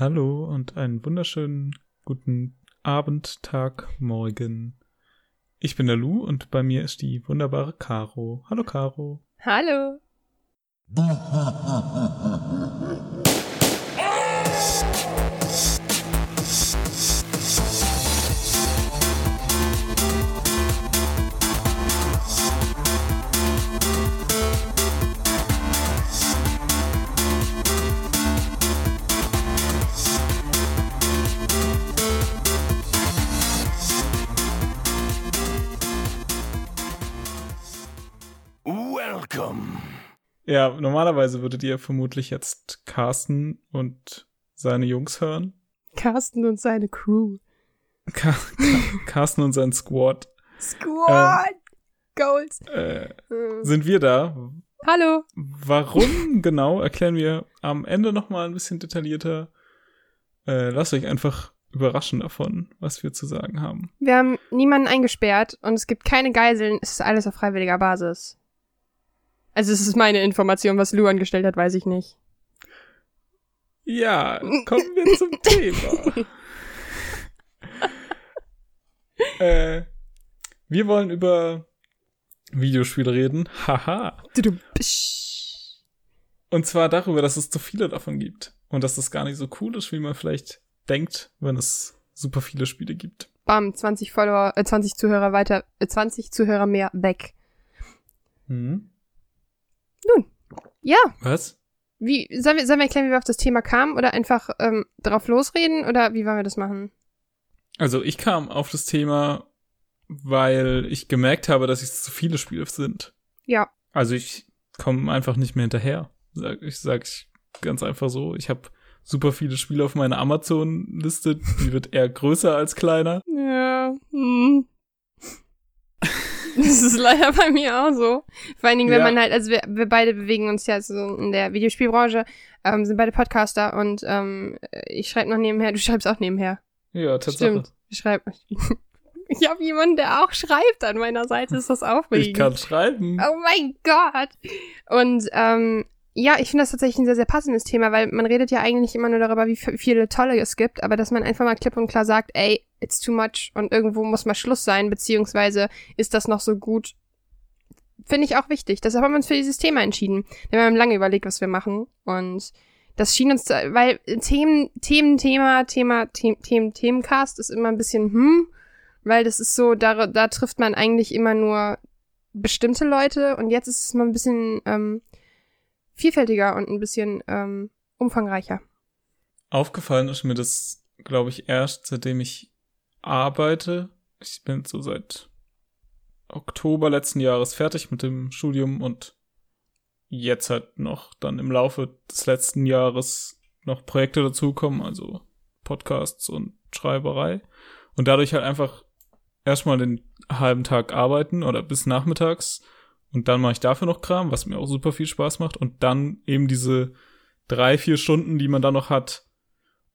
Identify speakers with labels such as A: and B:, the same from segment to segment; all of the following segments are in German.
A: Hallo und einen wunderschönen guten Abend, Tag, Morgen. Ich bin der Lu und bei mir ist die wunderbare Caro. Hallo Caro.
B: Hallo.
A: Ja, normalerweise würdet ihr vermutlich jetzt Carsten und seine Jungs hören.
B: Carsten und seine Crew.
A: Ka Ka Carsten und sein Squad.
B: Squad! Goals.
A: Äh,
B: Hm.
A: sind wir da?
B: Hallo.
A: Warum genau, erklären wir am Ende nochmal ein bisschen detaillierter. Äh, lasst euch einfach überraschen davon, was wir zu sagen haben.
B: Wir haben niemanden eingesperrt und es gibt keine Geiseln. Es ist alles auf freiwilliger Basis. Also es ist meine Information, was Lou angestellt hat, weiß ich nicht.
A: Ja, kommen wir zum Thema. äh, wir wollen über Videospiele reden. Haha. Und zwar darüber, dass es zu viele davon gibt. Und dass das gar nicht so cool ist, wie man vielleicht denkt, wenn es super viele Spiele gibt.
B: Bam, 20 Follower, äh, 20 Zuhörer weiter, äh, 20 Zuhörer mehr weg.
A: Hm?
B: Ja,
A: Was?
B: wie, sollen wir, sollen wir erklären, wie wir auf das Thema kamen oder einfach ähm, drauf losreden oder wie wollen wir das machen?
A: Also ich kam auf das Thema, weil ich gemerkt habe, dass es zu viele Spiele sind.
B: Ja,
A: Also ich komme einfach nicht mehr hinterher. Sag, ich sag ich ganz einfach so. Ich habe super viele Spiele auf meiner Amazon-Liste. Die wird eher größer als kleiner.
B: Ja. Hm. Das ist leider bei mir auch so. Vor allen Dingen, wenn
A: Ja.
B: man halt, also wir, wir beide bewegen uns ja so in der Videospielbranche, ähm, sind beide Podcaster und ähm, ich schreibe noch nebenher, du schreibst auch nebenher.
A: Ja, Tatsache.
B: Stimmt. Ich schreibe. Ich habe jemanden, der auch schreibt an meiner Seite, ist das aufregend.
A: Ich kann schreiben.
B: Oh mein Gott. Und ähm, ja, ich finde das tatsächlich ein sehr, sehr passendes Thema, weil man redet ja eigentlich immer nur darüber, wie viele tolle es gibt, aber dass man einfach mal klipp und klar sagt, ey, it's too much und irgendwo muss mal Schluss sein, beziehungsweise ist das noch so gut, finde ich auch wichtig. Deshalb haben wir uns für dieses Thema entschieden. Wir haben lange überlegt, was wir machen und das schien uns, weil Themen, Themen, Thema, Thema, Themen, Themencast ist immer ein bisschen, hm, weil das ist so, da, da trifft man eigentlich immer nur bestimmte Leute und jetzt ist es mal ein bisschen ähm, vielfältiger und ein bisschen ähm, umfangreicher.
A: Aufgefallen ist mir das, glaube ich, erst seitdem ich arbeite. Ich bin so seit Oktober letzten Jahres fertig mit dem Studium und jetzt halt noch dann im Laufe des letzten Jahres noch Projekte dazukommen, also Podcasts und Schreiberei. Und dadurch halt einfach erstmal den halben Tag arbeiten oder bis nachmittags und dann mache ich dafür noch Kram, was mir auch super viel Spaß macht und dann eben diese drei, vier Stunden, die man dann noch hat,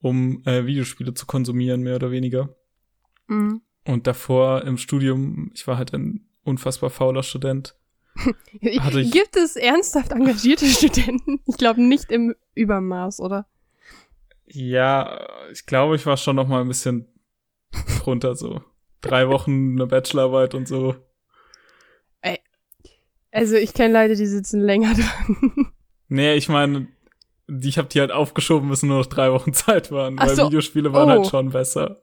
A: um äh, Videospiele zu konsumieren, mehr oder weniger.
B: Mhm.
A: Und davor im Studium, ich war halt ein unfassbar fauler Student. Ich-
B: Gibt es ernsthaft engagierte Studenten? Ich glaube nicht im Übermaß, oder?
A: Ja, ich glaube, ich war schon noch mal ein bisschen drunter so. Drei Wochen eine Bachelorarbeit und so.
B: Also ich kenne Leute, die sitzen länger dran.
A: Nee, ich meine, die, ich habe die halt aufgeschoben, bis nur noch drei Wochen Zeit waren,
B: Ach
A: weil
B: so.
A: Videospiele waren
B: Oh.
A: halt schon besser.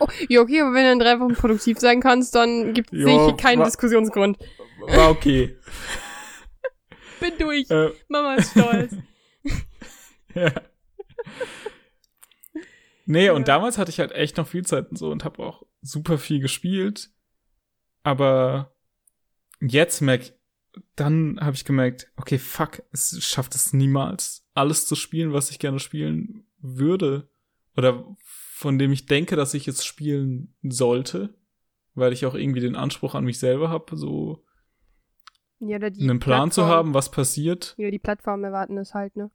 B: Oh, ja, okay, aber wenn du in drei Wochen produktiv sein kannst, dann gibt es keinen
A: wa-
B: Diskussionsgrund.
A: War okay.
B: Bin durch.
A: äh,
B: Mama ist stolz.
A: Ja. Nee, und damals hatte ich halt echt noch viel Zeit und so und habe auch super viel gespielt. Aber jetzt merk, dann habe ich gemerkt, okay, fuck, es schafft es niemals, alles zu spielen, was ich gerne spielen würde. Oder von dem ich denke, dass ich es spielen sollte. Weil ich auch irgendwie den Anspruch an mich selber habe, so
B: ja,
A: einen Plan zu
B: Plattform-
A: haben, was passiert.
B: Ja, die Plattform erwarten es halt, ne?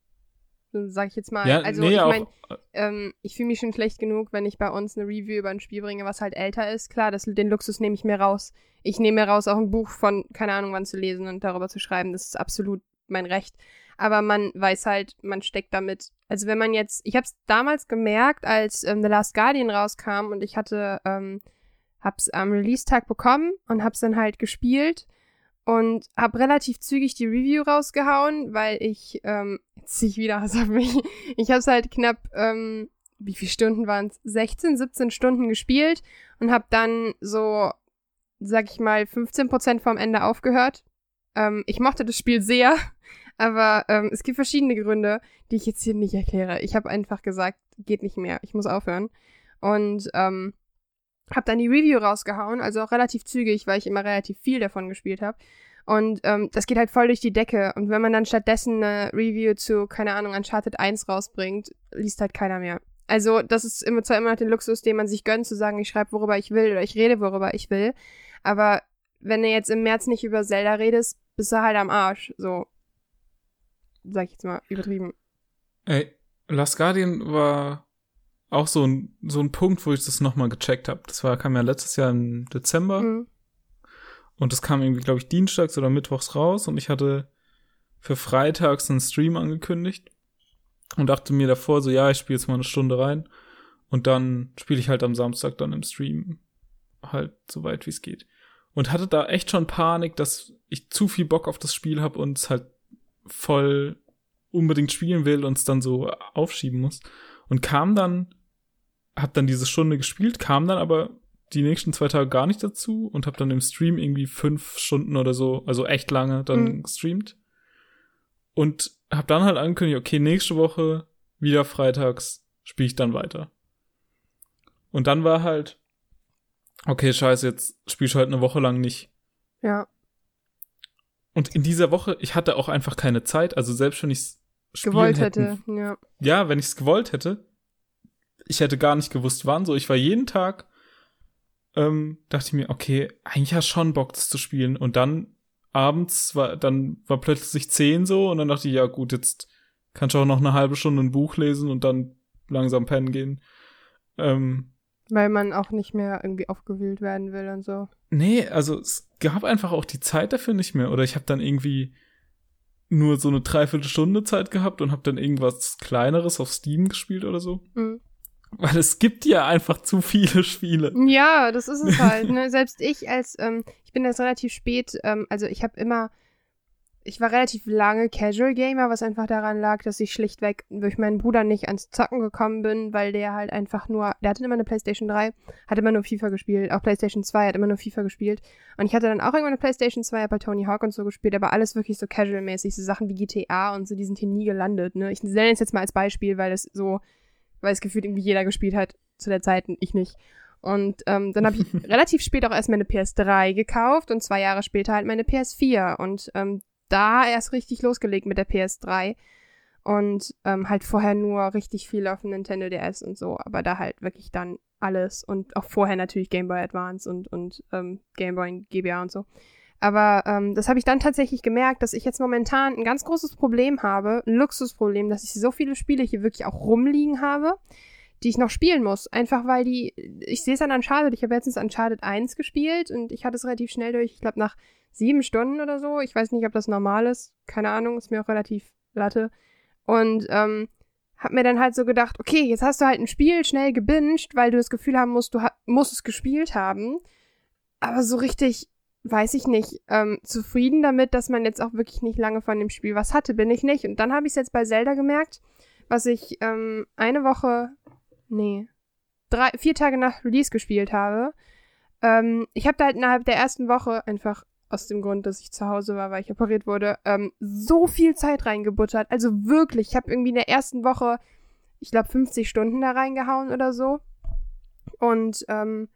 B: Sag ich jetzt mal.
A: Ja,
B: also
A: nee,
B: ich
A: auch,
B: mein, ähm, ich fühle mich schon schlecht genug, wenn ich bei uns eine Review über ein Spiel bringe, was halt älter ist. Klar, das, den Luxus nehme ich mir raus. Ich nehme mir raus, auch ein Buch von, keine Ahnung wann zu lesen und darüber zu schreiben. Das ist absolut mein Recht. aber man weiß halt, man steckt damit. Also wenn man jetzt, ich habe es damals gemerkt, als ähm, The Last Guardian rauskam und ich hatte, ähm, hab's am Release-Tag bekommen und hab's dann halt gespielt und hab relativ zügig die Review rausgehauen, weil ich, ähm, jetzt zieh ich wieder was auf mich, ich hab's halt knapp, ähm, wie viele Stunden waren es? 16, 17 Stunden gespielt und hab dann so, sag ich mal, 15% vom Ende aufgehört. Ähm, ich mochte das Spiel sehr, aber ähm, es gibt verschiedene Gründe, die ich jetzt hier nicht erkläre. Ich habe einfach gesagt, geht nicht mehr, ich muss aufhören. Und ähm, habe dann die Review rausgehauen, also auch relativ zügig, weil ich immer relativ viel davon gespielt habe. Und ähm, das geht halt voll durch die Decke. Und wenn man dann stattdessen eine Review zu, keine Ahnung, Uncharted 1 rausbringt, liest halt keiner mehr. Also das ist immer zwar immer noch den Luxus, den man sich gönnt, zu sagen, ich schreibe, worüber ich will oder ich rede, worüber ich will. Aber wenn du jetzt im März nicht über Zelda redest, bist du halt am Arsch. So, sag ich jetzt mal, übertrieben.
A: Ey, Last Guardian war auch so ein, so ein Punkt, wo ich das nochmal gecheckt habe. Das war, kam ja letztes Jahr im Dezember.
B: Mhm.
A: Und das kam irgendwie, glaube ich, dienstags oder mittwochs raus. Und ich hatte für freitags einen Stream angekündigt. Und dachte mir davor so, ja, ich spiele jetzt mal eine Stunde rein. Und dann spiele ich halt am Samstag dann im Stream halt so weit wie es geht. Und hatte da echt schon Panik, dass ich zu viel Bock auf das Spiel habe und es halt voll unbedingt spielen will und es dann so aufschieben muss. Und kam dann, hab dann diese Stunde gespielt, kam dann aber die nächsten zwei Tage gar nicht dazu und hab dann im Stream irgendwie fünf Stunden oder so, also echt lange dann
B: Mhm.
A: gestreamt. Und hab dann halt angekündigt, okay, nächste Woche, wieder freitags, spiele ich dann weiter. Und dann war halt, okay, scheiße, jetzt spiel ich halt eine Woche lang nicht.
B: Ja,
A: Und in dieser Woche, ich hatte auch einfach keine Zeit, also selbst wenn ich es
B: gewollt hätte. Ja.
A: Ja, wenn ich es gewollt hätte, ich hätte gar nicht gewusst, wann so. Ich war jeden Tag, ähm, dachte ich mir, okay, eigentlich hast schon Bock, das zu spielen. Und dann abends war, dann war plötzlich zehn so und dann dachte ich, ja gut, jetzt kannst du auch noch eine halbe Stunde ein Buch lesen und dann langsam pennen gehen. Ähm,
B: Weil man auch nicht mehr irgendwie aufgewühlt werden will und so.
A: Nee, also es gab einfach auch die Zeit dafür nicht mehr. Oder ich habe dann irgendwie nur so eine Dreiviertelstunde Zeit gehabt und habe dann irgendwas Kleineres auf Steam gespielt oder so.
B: Mhm.
A: Weil es gibt ja einfach zu viele Spiele.
B: Ja, das ist es halt. Ne? Selbst ich als, ähm, ich bin jetzt relativ spät, ähm, also ich habe immer, ich war relativ lange Casual Gamer, was einfach daran lag, dass ich schlichtweg durch meinen Bruder nicht ans Zocken gekommen bin, weil der halt einfach nur, der hatte immer eine Playstation 3, hat immer nur FIFA gespielt, auch Playstation 2 hat immer nur FIFA gespielt. Und ich hatte dann auch irgendwann eine Playstation 2, hab bei Tony Hawk und so gespielt, aber alles wirklich so casual-mäßig, so Sachen wie GTA und so, die sind hier nie gelandet. Ne? Ich nenne es jetzt mal als Beispiel, weil das so, weil es gefühlt irgendwie jeder gespielt hat zu der Zeit und ich nicht. Und ähm, dann habe ich relativ spät auch erst meine PS3 gekauft und zwei Jahre später halt meine PS4 und ähm, da erst richtig losgelegt mit der PS3 und ähm, halt vorher nur richtig viel auf dem Nintendo DS und so, aber da halt wirklich dann alles und auch vorher natürlich Game Boy Advance und, und ähm, Game Boy GBA und so. Aber ähm, das habe ich dann tatsächlich gemerkt, dass ich jetzt momentan ein ganz großes Problem habe, ein Luxusproblem, dass ich so viele Spiele hier wirklich auch rumliegen habe, die ich noch spielen muss. Einfach weil die, ich sehe es an Uncharted, ich habe letztens Uncharted 1 gespielt und ich hatte es relativ schnell durch, ich glaube nach sieben Stunden oder so. Ich weiß nicht, ob das normal ist, keine Ahnung, ist mir auch relativ latte. Und ähm, hab mir dann halt so gedacht, okay, jetzt hast du halt ein Spiel schnell gebinged, weil du das Gefühl haben musst, du musst es gespielt haben. Aber so richtig, weiß ich nicht, ähm, zufrieden damit, dass man jetzt auch wirklich nicht lange von dem Spiel was hatte, bin ich nicht. Und dann habe ich es jetzt bei Zelda gemerkt, was ich ähm, eine Woche, nee, drei, vier Tage nach Release gespielt habe. Ähm, ich habe da halt innerhalb der ersten Woche einfach aus dem Grund, dass ich zu Hause war, weil ich operiert wurde, ähm, so viel Zeit reingebuttert. Also wirklich, ich habe irgendwie in der ersten Woche, ich glaube, 50 Stunden da reingehauen oder so. Und ähm,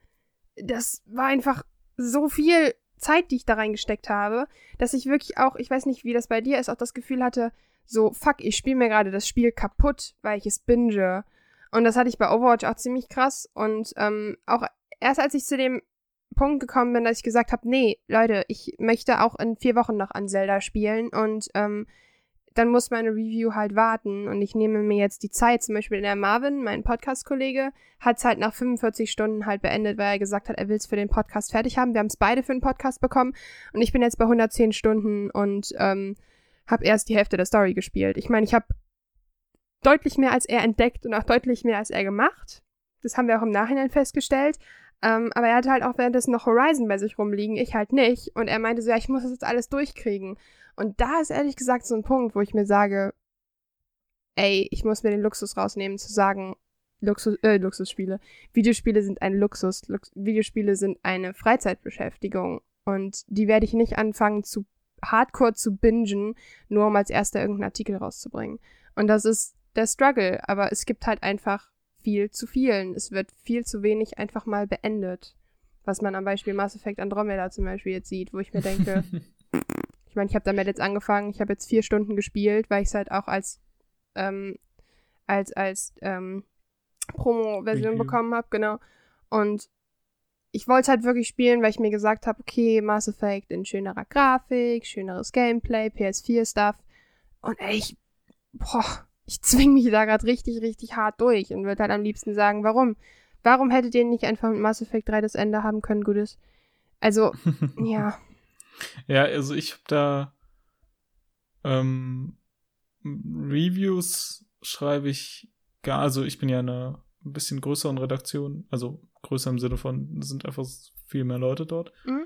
B: das war einfach so viel Zeit, die ich da reingesteckt habe, dass ich wirklich auch, ich weiß nicht, wie das bei dir ist, auch das Gefühl hatte, so, fuck, ich spiele mir gerade das Spiel kaputt, weil ich es binge. Und das hatte ich bei Overwatch auch ziemlich krass. Und ähm, auch erst als ich zu dem Punkt gekommen bin, dass ich gesagt habe, nee, Leute, ich möchte auch in vier Wochen noch an Zelda spielen und ähm, dann muss meine Review halt warten und ich nehme mir jetzt die Zeit, zum Beispiel der Marvin, mein Podcast-Kollege, hat es halt nach 45 Stunden halt beendet, weil er gesagt hat, er will es für den Podcast fertig haben. Wir haben es beide für den Podcast bekommen und ich bin jetzt bei 110 Stunden und ähm, habe erst die Hälfte der Story gespielt. Ich meine, ich habe deutlich mehr als er entdeckt und auch deutlich mehr als er gemacht. Das haben wir auch im Nachhinein festgestellt. Ähm, aber er hatte halt auch währenddessen noch Horizon bei sich rumliegen, ich halt nicht. Und er meinte so, ja, ich muss das jetzt alles durchkriegen. Und da ist ehrlich gesagt so ein Punkt, wo ich mir sage, ey, ich muss mir den Luxus rausnehmen, zu sagen, Luxus, äh, Luxusspiele. Videospiele sind ein Luxus. Lux Videospiele sind eine Freizeitbeschäftigung. Und die werde ich nicht anfangen zu hardcore zu bingen, nur um als erster irgendeinen Artikel rauszubringen. Und das ist der Struggle. Aber es gibt halt einfach viel zu vielen. Es wird viel zu wenig einfach mal beendet. Was man am Beispiel Mass Effect Andromeda zum Beispiel jetzt sieht, wo ich mir denke, meine, ich habe damit jetzt angefangen, ich habe jetzt vier Stunden gespielt, weil ich es halt auch als ähm, als als ähm, Promo-Version bekommen habe, genau. Und ich wollte halt wirklich spielen, weil ich mir gesagt habe, okay, Mass Effect in schönerer Grafik, schöneres Gameplay, PS4-Stuff. Und ey, ich, boah, ich zwing mich da gerade richtig, richtig hart durch und würde halt am liebsten sagen, warum? Warum hättet ihr nicht einfach mit Mass Effect 3 das Ende haben können, gutes? Also, ja.
A: Ja, also ich habe da ähm, Reviews schreibe ich gar, also ich bin ja in einer ein bisschen größeren Redaktion, also größer im Sinne von, es sind einfach viel mehr Leute dort.
B: Mhm.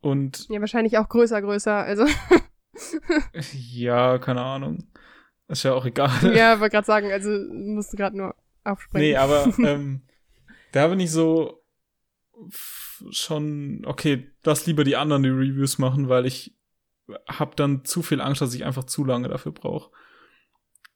A: Und
B: Ja, wahrscheinlich auch größer, größer, also.
A: ja, keine Ahnung. Ist ja auch egal.
B: ja, wollte gerade sagen, also musste gerade nur aufspringen.
A: Nee, aber ähm, da bin ich so schon, okay, lass lieber die anderen die Reviews machen, weil ich hab dann zu viel Angst, dass ich einfach zu lange dafür brauche.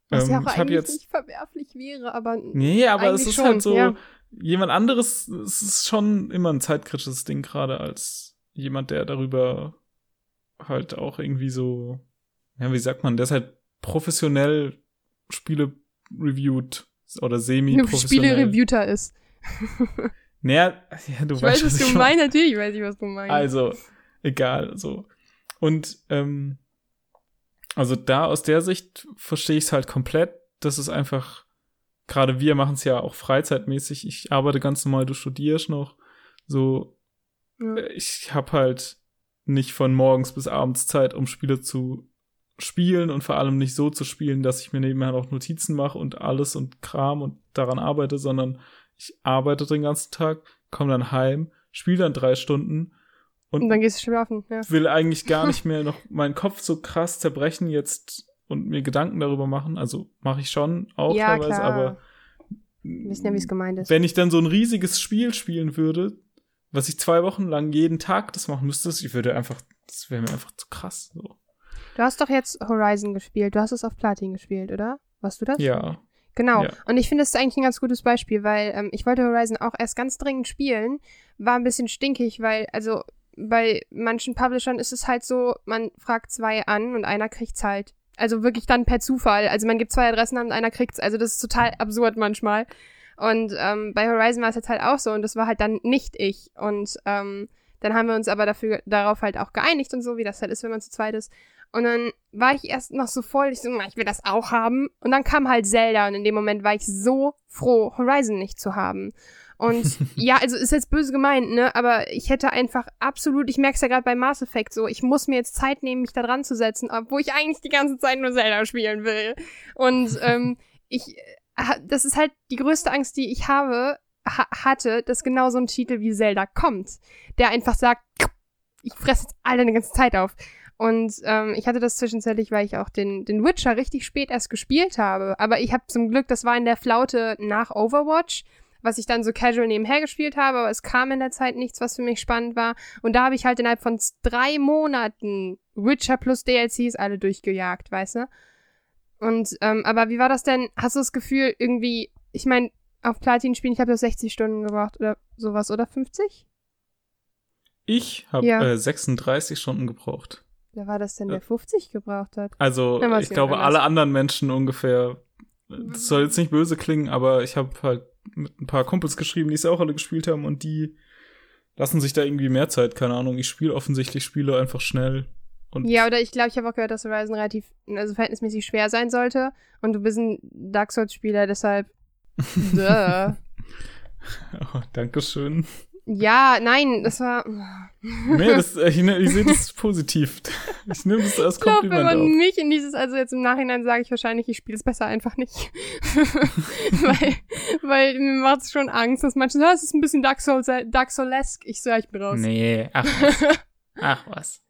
B: Was ja auch
A: ich
B: eigentlich
A: jetzt,
B: nicht verwerflich wäre, aber.
A: nee, aber es ist
B: schon,
A: halt so,
B: ja.
A: jemand anderes, es ist schon immer ein zeitkritisches Ding, gerade als jemand, der darüber halt auch irgendwie so, ja, wie sagt man, der ist halt professionell Spiele reviewt oder semi-professionell.
B: Spiele-Reviewter ist.
A: Naja, ja, du
B: Ich
A: weißt,
B: weiß, was du
A: ich
B: meinst, natürlich weiß ich, was du meinst.
A: Also, egal, so. Und, ähm, also da aus der Sicht verstehe ich es halt komplett. Das ist einfach, gerade wir machen es ja auch freizeitmäßig. Ich arbeite ganz normal, du studierst noch. So,
B: Ja.
A: ich habe halt nicht von morgens bis abends Zeit, um Spiele zu spielen und vor allem nicht so zu spielen, dass ich mir nebenher noch Notizen mache und alles und Kram und daran arbeite, sondern ich arbeite den ganzen Tag, komme dann heim, spiele dann drei Stunden
B: Und dann gehst du schlafen, ja.
A: will eigentlich gar nicht mehr noch meinen Kopf so krass zerbrechen jetzt und mir Gedanken darüber machen. Also mache ich schon auch
B: Ja,
A: teilweise,
B: klar.
A: aber
B: Wir wissen ja, wie es gemeint ist.
A: wenn ich dann so ein riesiges Spiel spielen würde, was ich zwei Wochen lang jeden Tag das machen müsste, ich würde einfach, das wäre mir einfach zu krass. So.
B: Du hast doch jetzt Horizon gespielt. Du hast es auf Platin gespielt, oder? Warst du das?
A: Ja.
B: Genau.
A: Ja.
B: Und ich finde, das ist eigentlich ein ganz gutes Beispiel, weil ähm, ich wollte Horizon auch erst ganz dringend spielen, war ein bisschen stinkig, weil, also bei manchen Publishern ist es halt so, man fragt zwei an und einer kriegt's halt. Also wirklich dann per Zufall. Also man gibt zwei Adressen an und einer kriegt's. Also das ist total absurd manchmal. Und ähm, bei Horizon war es jetzt halt auch so und das war halt dann nicht ich. Und ähm, dann haben wir uns aber dafür darauf halt auch geeinigt und so, wie das halt ist, wenn man zu zweit ist. Und dann war ich erst noch so voll, ich so, "Na, ich will das auch haben. Und dann kam halt Zelda und in dem Moment war ich so froh, Horizon nicht zu haben. Und ja, also ist jetzt böse gemeint, ne? Aber ich hätte einfach absolut, ich merke es ja gerade bei Mass Effect so, ich muss mir jetzt Zeit nehmen, mich da dran zu setzen, obwohl ich eigentlich die ganze Zeit nur Zelda spielen will. Und ähm, ich, äh, das ist halt die größte Angst, die ich habe, ha hatte, dass genau so ein Titel wie Zelda kommt, der einfach sagt, ich fresse jetzt all deine ganze Zeit auf. Und ähm, ich hatte das zwischenzeitlich, weil ich auch den, den Witcher richtig spät erst gespielt habe. Aber ich habe zum Glück, das war in der Flaute nach Overwatch, was ich dann so casual nebenher gespielt habe, aber es kam in der Zeit nichts, was für mich spannend war. Und da habe ich halt innerhalb von drei Monaten Witcher plus DLCs alle durchgejagt, weißt du? Und, ähm, aber wie war das denn? Hast du das Gefühl, irgendwie, ich meine, auf Platin spielen, ich habe das 60 Stunden gebraucht oder sowas, oder 50?
A: Ich habe
B: Ja.
A: äh, 36 Stunden gebraucht.
B: Wer war das denn,
A: Ja.
B: der 50 gebraucht hat?
A: Also ich glaube, alle anderen Menschen ungefähr. Das soll jetzt nicht böse klingen, aber ich habe halt mit ein paar Kumpels geschrieben, die es auch alle gespielt haben und die lassen sich da irgendwie mehr Zeit. Keine Ahnung. Ich spiele offensichtlich Spiele einfach schnell.
B: Ja, oder ich glaube, ich habe auch gehört, dass Horizon relativ, also verhältnismäßig schwer sein sollte. Und du bist ein Dark Souls-Spieler, deshalb. Duh.
A: Oh, Dankeschön.
B: Ja, nein, das war.
A: Nee, das, äh, ich, ne- ich sehe das positiv. Ich nehme das als
B: Ich glaube, wenn
A: Kompliment
B: man
A: auf.
B: mich in dieses, also jetzt im Nachhinein sage ich wahrscheinlich, ich spiele es besser einfach nicht. weil, weil mir macht es schon Angst, dass manche sagen, "Ah, es ist ein bisschen Dark Souls, Dark Souls-esque. Ich ja, ich bin raus.
A: Nee, ach was. Ach was.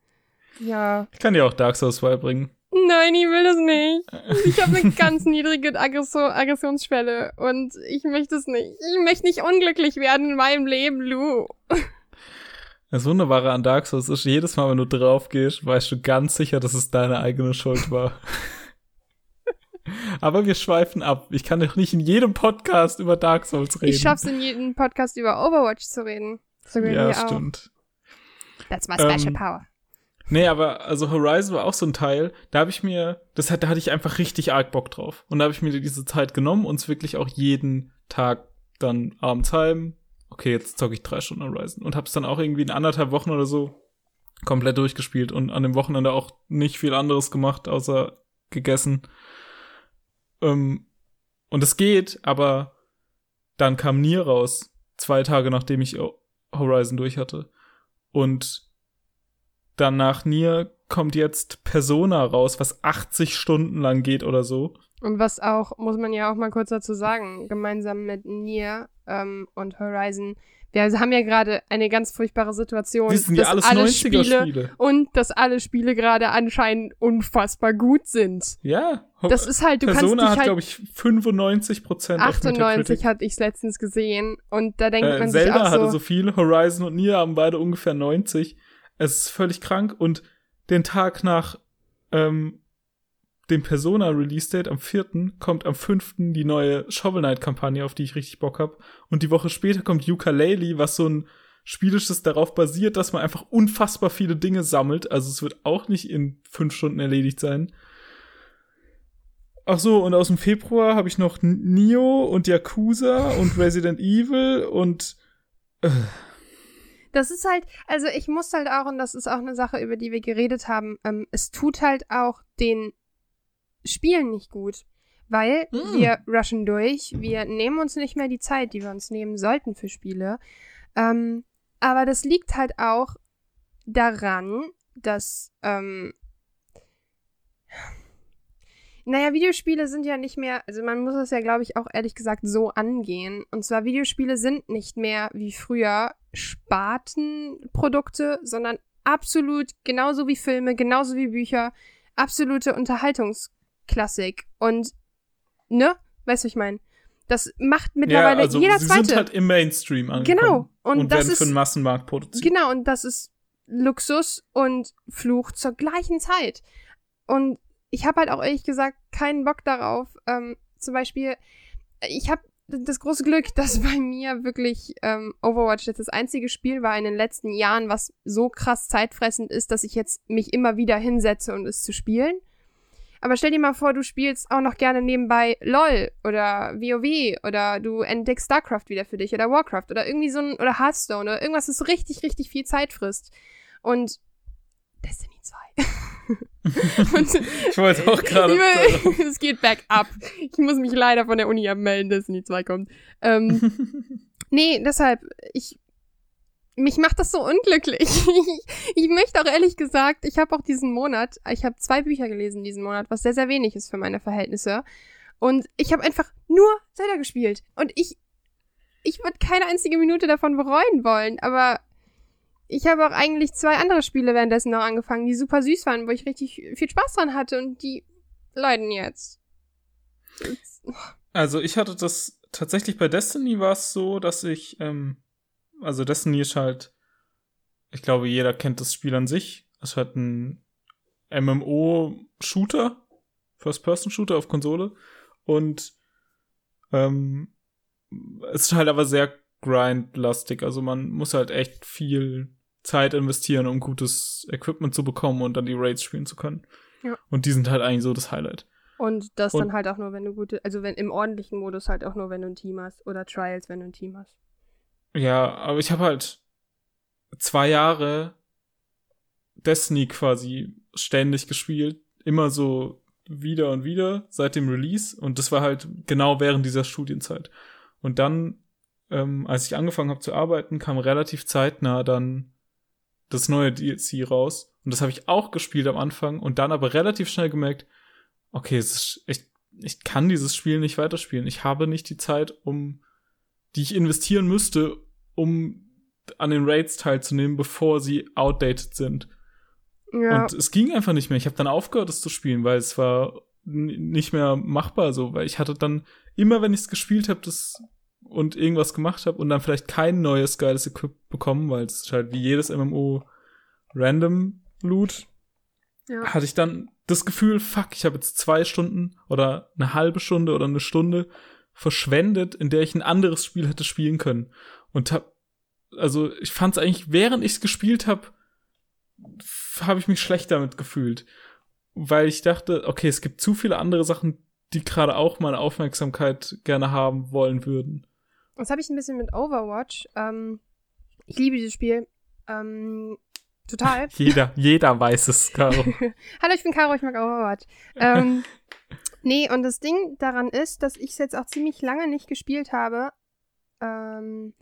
B: Ja.
A: Ich kann dir auch Dark Souls beibringen.
B: Nein, ich will das nicht. Ich habe eine ganz niedrige Aggression, Aggressionsschwelle und ich möchte es nicht. Ich möchte nicht unglücklich werden in meinem Leben, Lou.
A: Das Wunderbare an Dark Souls ist, jedes Mal, wenn du drauf gehst, weißt du ganz sicher, dass es deine eigene Schuld war. Aber wir schweifen ab. Ich kann doch nicht in jedem Podcast über Dark Souls reden.
B: Ich schaff's in jedem Podcast über Overwatch zu reden. So
A: Ja,
B: wir auch.
A: stimmt.
B: That's my special
A: Ähm,
B: power.
A: Nee, aber also Horizon war auch so ein Teil, da habe ich mir, das hat, da hatte ich einfach richtig arg Bock drauf. Und da habe ich mir diese Zeit genommen und es wirklich auch jeden Tag dann abends heim. Okay, jetzt zocke ich drei Stunden Horizon und habe es dann auch irgendwie in anderthalb Wochen oder so komplett durchgespielt und an dem Wochenende auch nicht viel anderes gemacht, außer gegessen. Ähm, und es geht, aber dann kam Nier raus, zwei Tage nachdem ich Horizon durch hatte. Und dann nach Nier kommt jetzt Persona raus, was 80 Stunden lang geht oder so.
B: Und was auch, muss man ja auch mal kurz dazu sagen, gemeinsam mit Nier ähm, und Horizon, wir haben ja gerade eine ganz furchtbare Situation.
A: Das sind ja
B: dass
A: alles
B: alle
A: 90er-Spiele.
B: Und dass alle Spiele gerade anscheinend unfassbar gut sind.
A: Ja.
B: Das ist halt, du
A: Persona
B: kannst
A: hat,
B: dich
A: glaube
B: halt
A: ich, 95 Prozent
B: 98 hatte ich letztens gesehen und da denkt
A: äh,
B: man sich
A: Zelda
B: auch
A: hatte
B: so,
A: so viel, Horizon und Nier haben beide ungefähr 90. Es ist völlig krank und den Tag nach ähm, dem Persona-Release-Date am 4. kommt am 5. die neue Shovel Knight-Kampagne, auf die ich richtig Bock hab. Und die Woche später kommt Yooka-Laylee, was so ein Spiel ist, das darauf basiert, dass man einfach unfassbar viele Dinge sammelt. Also es wird auch nicht in fünf Stunden erledigt sein. Ach so, und aus dem Februar habe ich noch Nio und Yakuza und Resident Evil und
B: das ist halt, also ich muss halt auch, und das ist auch eine Sache, über die wir geredet haben, ähm, es tut halt auch den Spielen nicht gut. Weil
A: Mm.
B: wir rushen durch, wir nehmen uns nicht mehr die Zeit, die wir uns nehmen sollten für Spiele. Ähm, aber das liegt halt auch daran, dass, ähm, naja, Videospiele sind ja nicht mehr, also man muss es ja, glaube ich, auch ehrlich gesagt so angehen. Und zwar, Videospiele sind nicht mehr wie früher Spartenprodukte, sondern absolut genauso wie Filme, genauso wie Bücher, absolute Unterhaltungsklassik. Und, ne? Weißt du, was ich meine? Das macht mittlerweile
A: ja, also
B: jeder
A: sie
B: zweite.
A: sind halt im Mainstream angekommen.
B: Genau. Und,
A: Und,
B: das
A: werden
B: ist
A: für den Massenmarkt produziert.
B: Genau, und das ist Luxus und Fluch zur gleichen Zeit. Und ich habe halt auch ehrlich gesagt keinen Bock darauf. Ähm, zum Beispiel, ich habe das große Glück, dass bei mir wirklich ähm, Overwatch jetzt das einzige Spiel war in den letzten Jahren, was so krass zeitfressend ist, dass ich jetzt mich immer wieder hinsetze, um es zu spielen. Aber stell dir mal vor, du spielst auch noch gerne nebenbei LOL oder WoW oder du entdeckst StarCraft wieder für dich oder Warcraft oder irgendwie so ein, oder Hearthstone oder irgendwas, das richtig, richtig viel Zeit frisst. Und Destiny 2. Und
A: Ich wollte auch gerade.
B: es geht up. Ich muss mich leider von der Uni abmelden, Destiny 2 kommt. Ähm, nee, deshalb, ich, mich macht das so unglücklich. Ich, ich möchte auch ehrlich gesagt, ich habe auch diesen Monat, ich habe zwei Bücher gelesen diesen Monat, was sehr, sehr wenig ist für meine Verhältnisse. Und ich habe einfach nur Zelda gespielt. Und ich, ich würde keine einzige Minute davon bereuen wollen, aber ich habe auch eigentlich zwei andere Spiele währenddessen noch angefangen, die super süß waren, wo ich richtig viel Spaß dran hatte und die leiden jetzt.
A: Also ich hatte das tatsächlich bei Destiny war es so, dass ich, ähm, also Destiny ist halt, ich glaube, jeder kennt das Spiel an sich. Es ist halt ein MMO-Shooter, First-Person-Shooter auf Konsole. Und ähm, es ist halt aber sehr grindlastig. Also man muss halt echt viel Zeit investieren, um gutes Equipment zu bekommen und dann die Raids spielen zu können.
B: Ja.
A: Und die sind halt eigentlich so das Highlight.
B: Und das
A: Und-
B: dann halt auch nur, wenn du gute, also wenn im ordentlichen Modus halt auch nur, wenn du ein Team hast. Oder Trials, wenn du ein Team hast.
A: Ja, aber ich habe halt zwei Jahre Destiny quasi ständig gespielt, immer so wieder und wieder seit dem Release und das war halt genau während dieser Studienzeit. Und dann ähm, als ich angefangen habe zu arbeiten, kam relativ zeitnah dann das neue DLC raus. Und das habe ich auch gespielt am Anfang und dann aber relativ schnell gemerkt, okay, es ist, ich, ich kann dieses Spiel nicht weiterspielen. Ich habe nicht die Zeit, um die ich investieren müsste, um an den Raids teilzunehmen, bevor sie outdated sind.
B: Ja.
A: Und es ging einfach nicht mehr. Ich habe dann aufgehört, es zu spielen, weil es war nicht mehr machbar so, weil ich hatte dann immer, wenn ich es gespielt habe, das und irgendwas gemacht habe und dann vielleicht kein neues geiles Equip bekommen, weil es halt wie jedes MMO random Loot,
B: ja.
A: hatte ich dann das Gefühl, fuck, ich habe jetzt zwei Stunden oder eine halbe Stunde oder eine Stunde verschwendet, in der ich ein anderes Spiel hätte spielen können. Und hab, also ich fand es eigentlich, während ich es gespielt habe, habe ich mich schlecht damit gefühlt. Weil ich dachte, okay, es gibt zu viele andere Sachen, die gerade auch meine Aufmerksamkeit gerne haben wollen würden.
B: Das habe ich ein bisschen mit Overwatch. Ähm, ich liebe dieses Spiel. Ähm, total.
A: jeder, jeder weiß es, Caro.
B: Hallo, ich bin Caro, ich mag Overwatch. Ähm, nee, und das Ding daran ist, dass ich es jetzt auch ziemlich lange nicht gespielt habe. Ähm,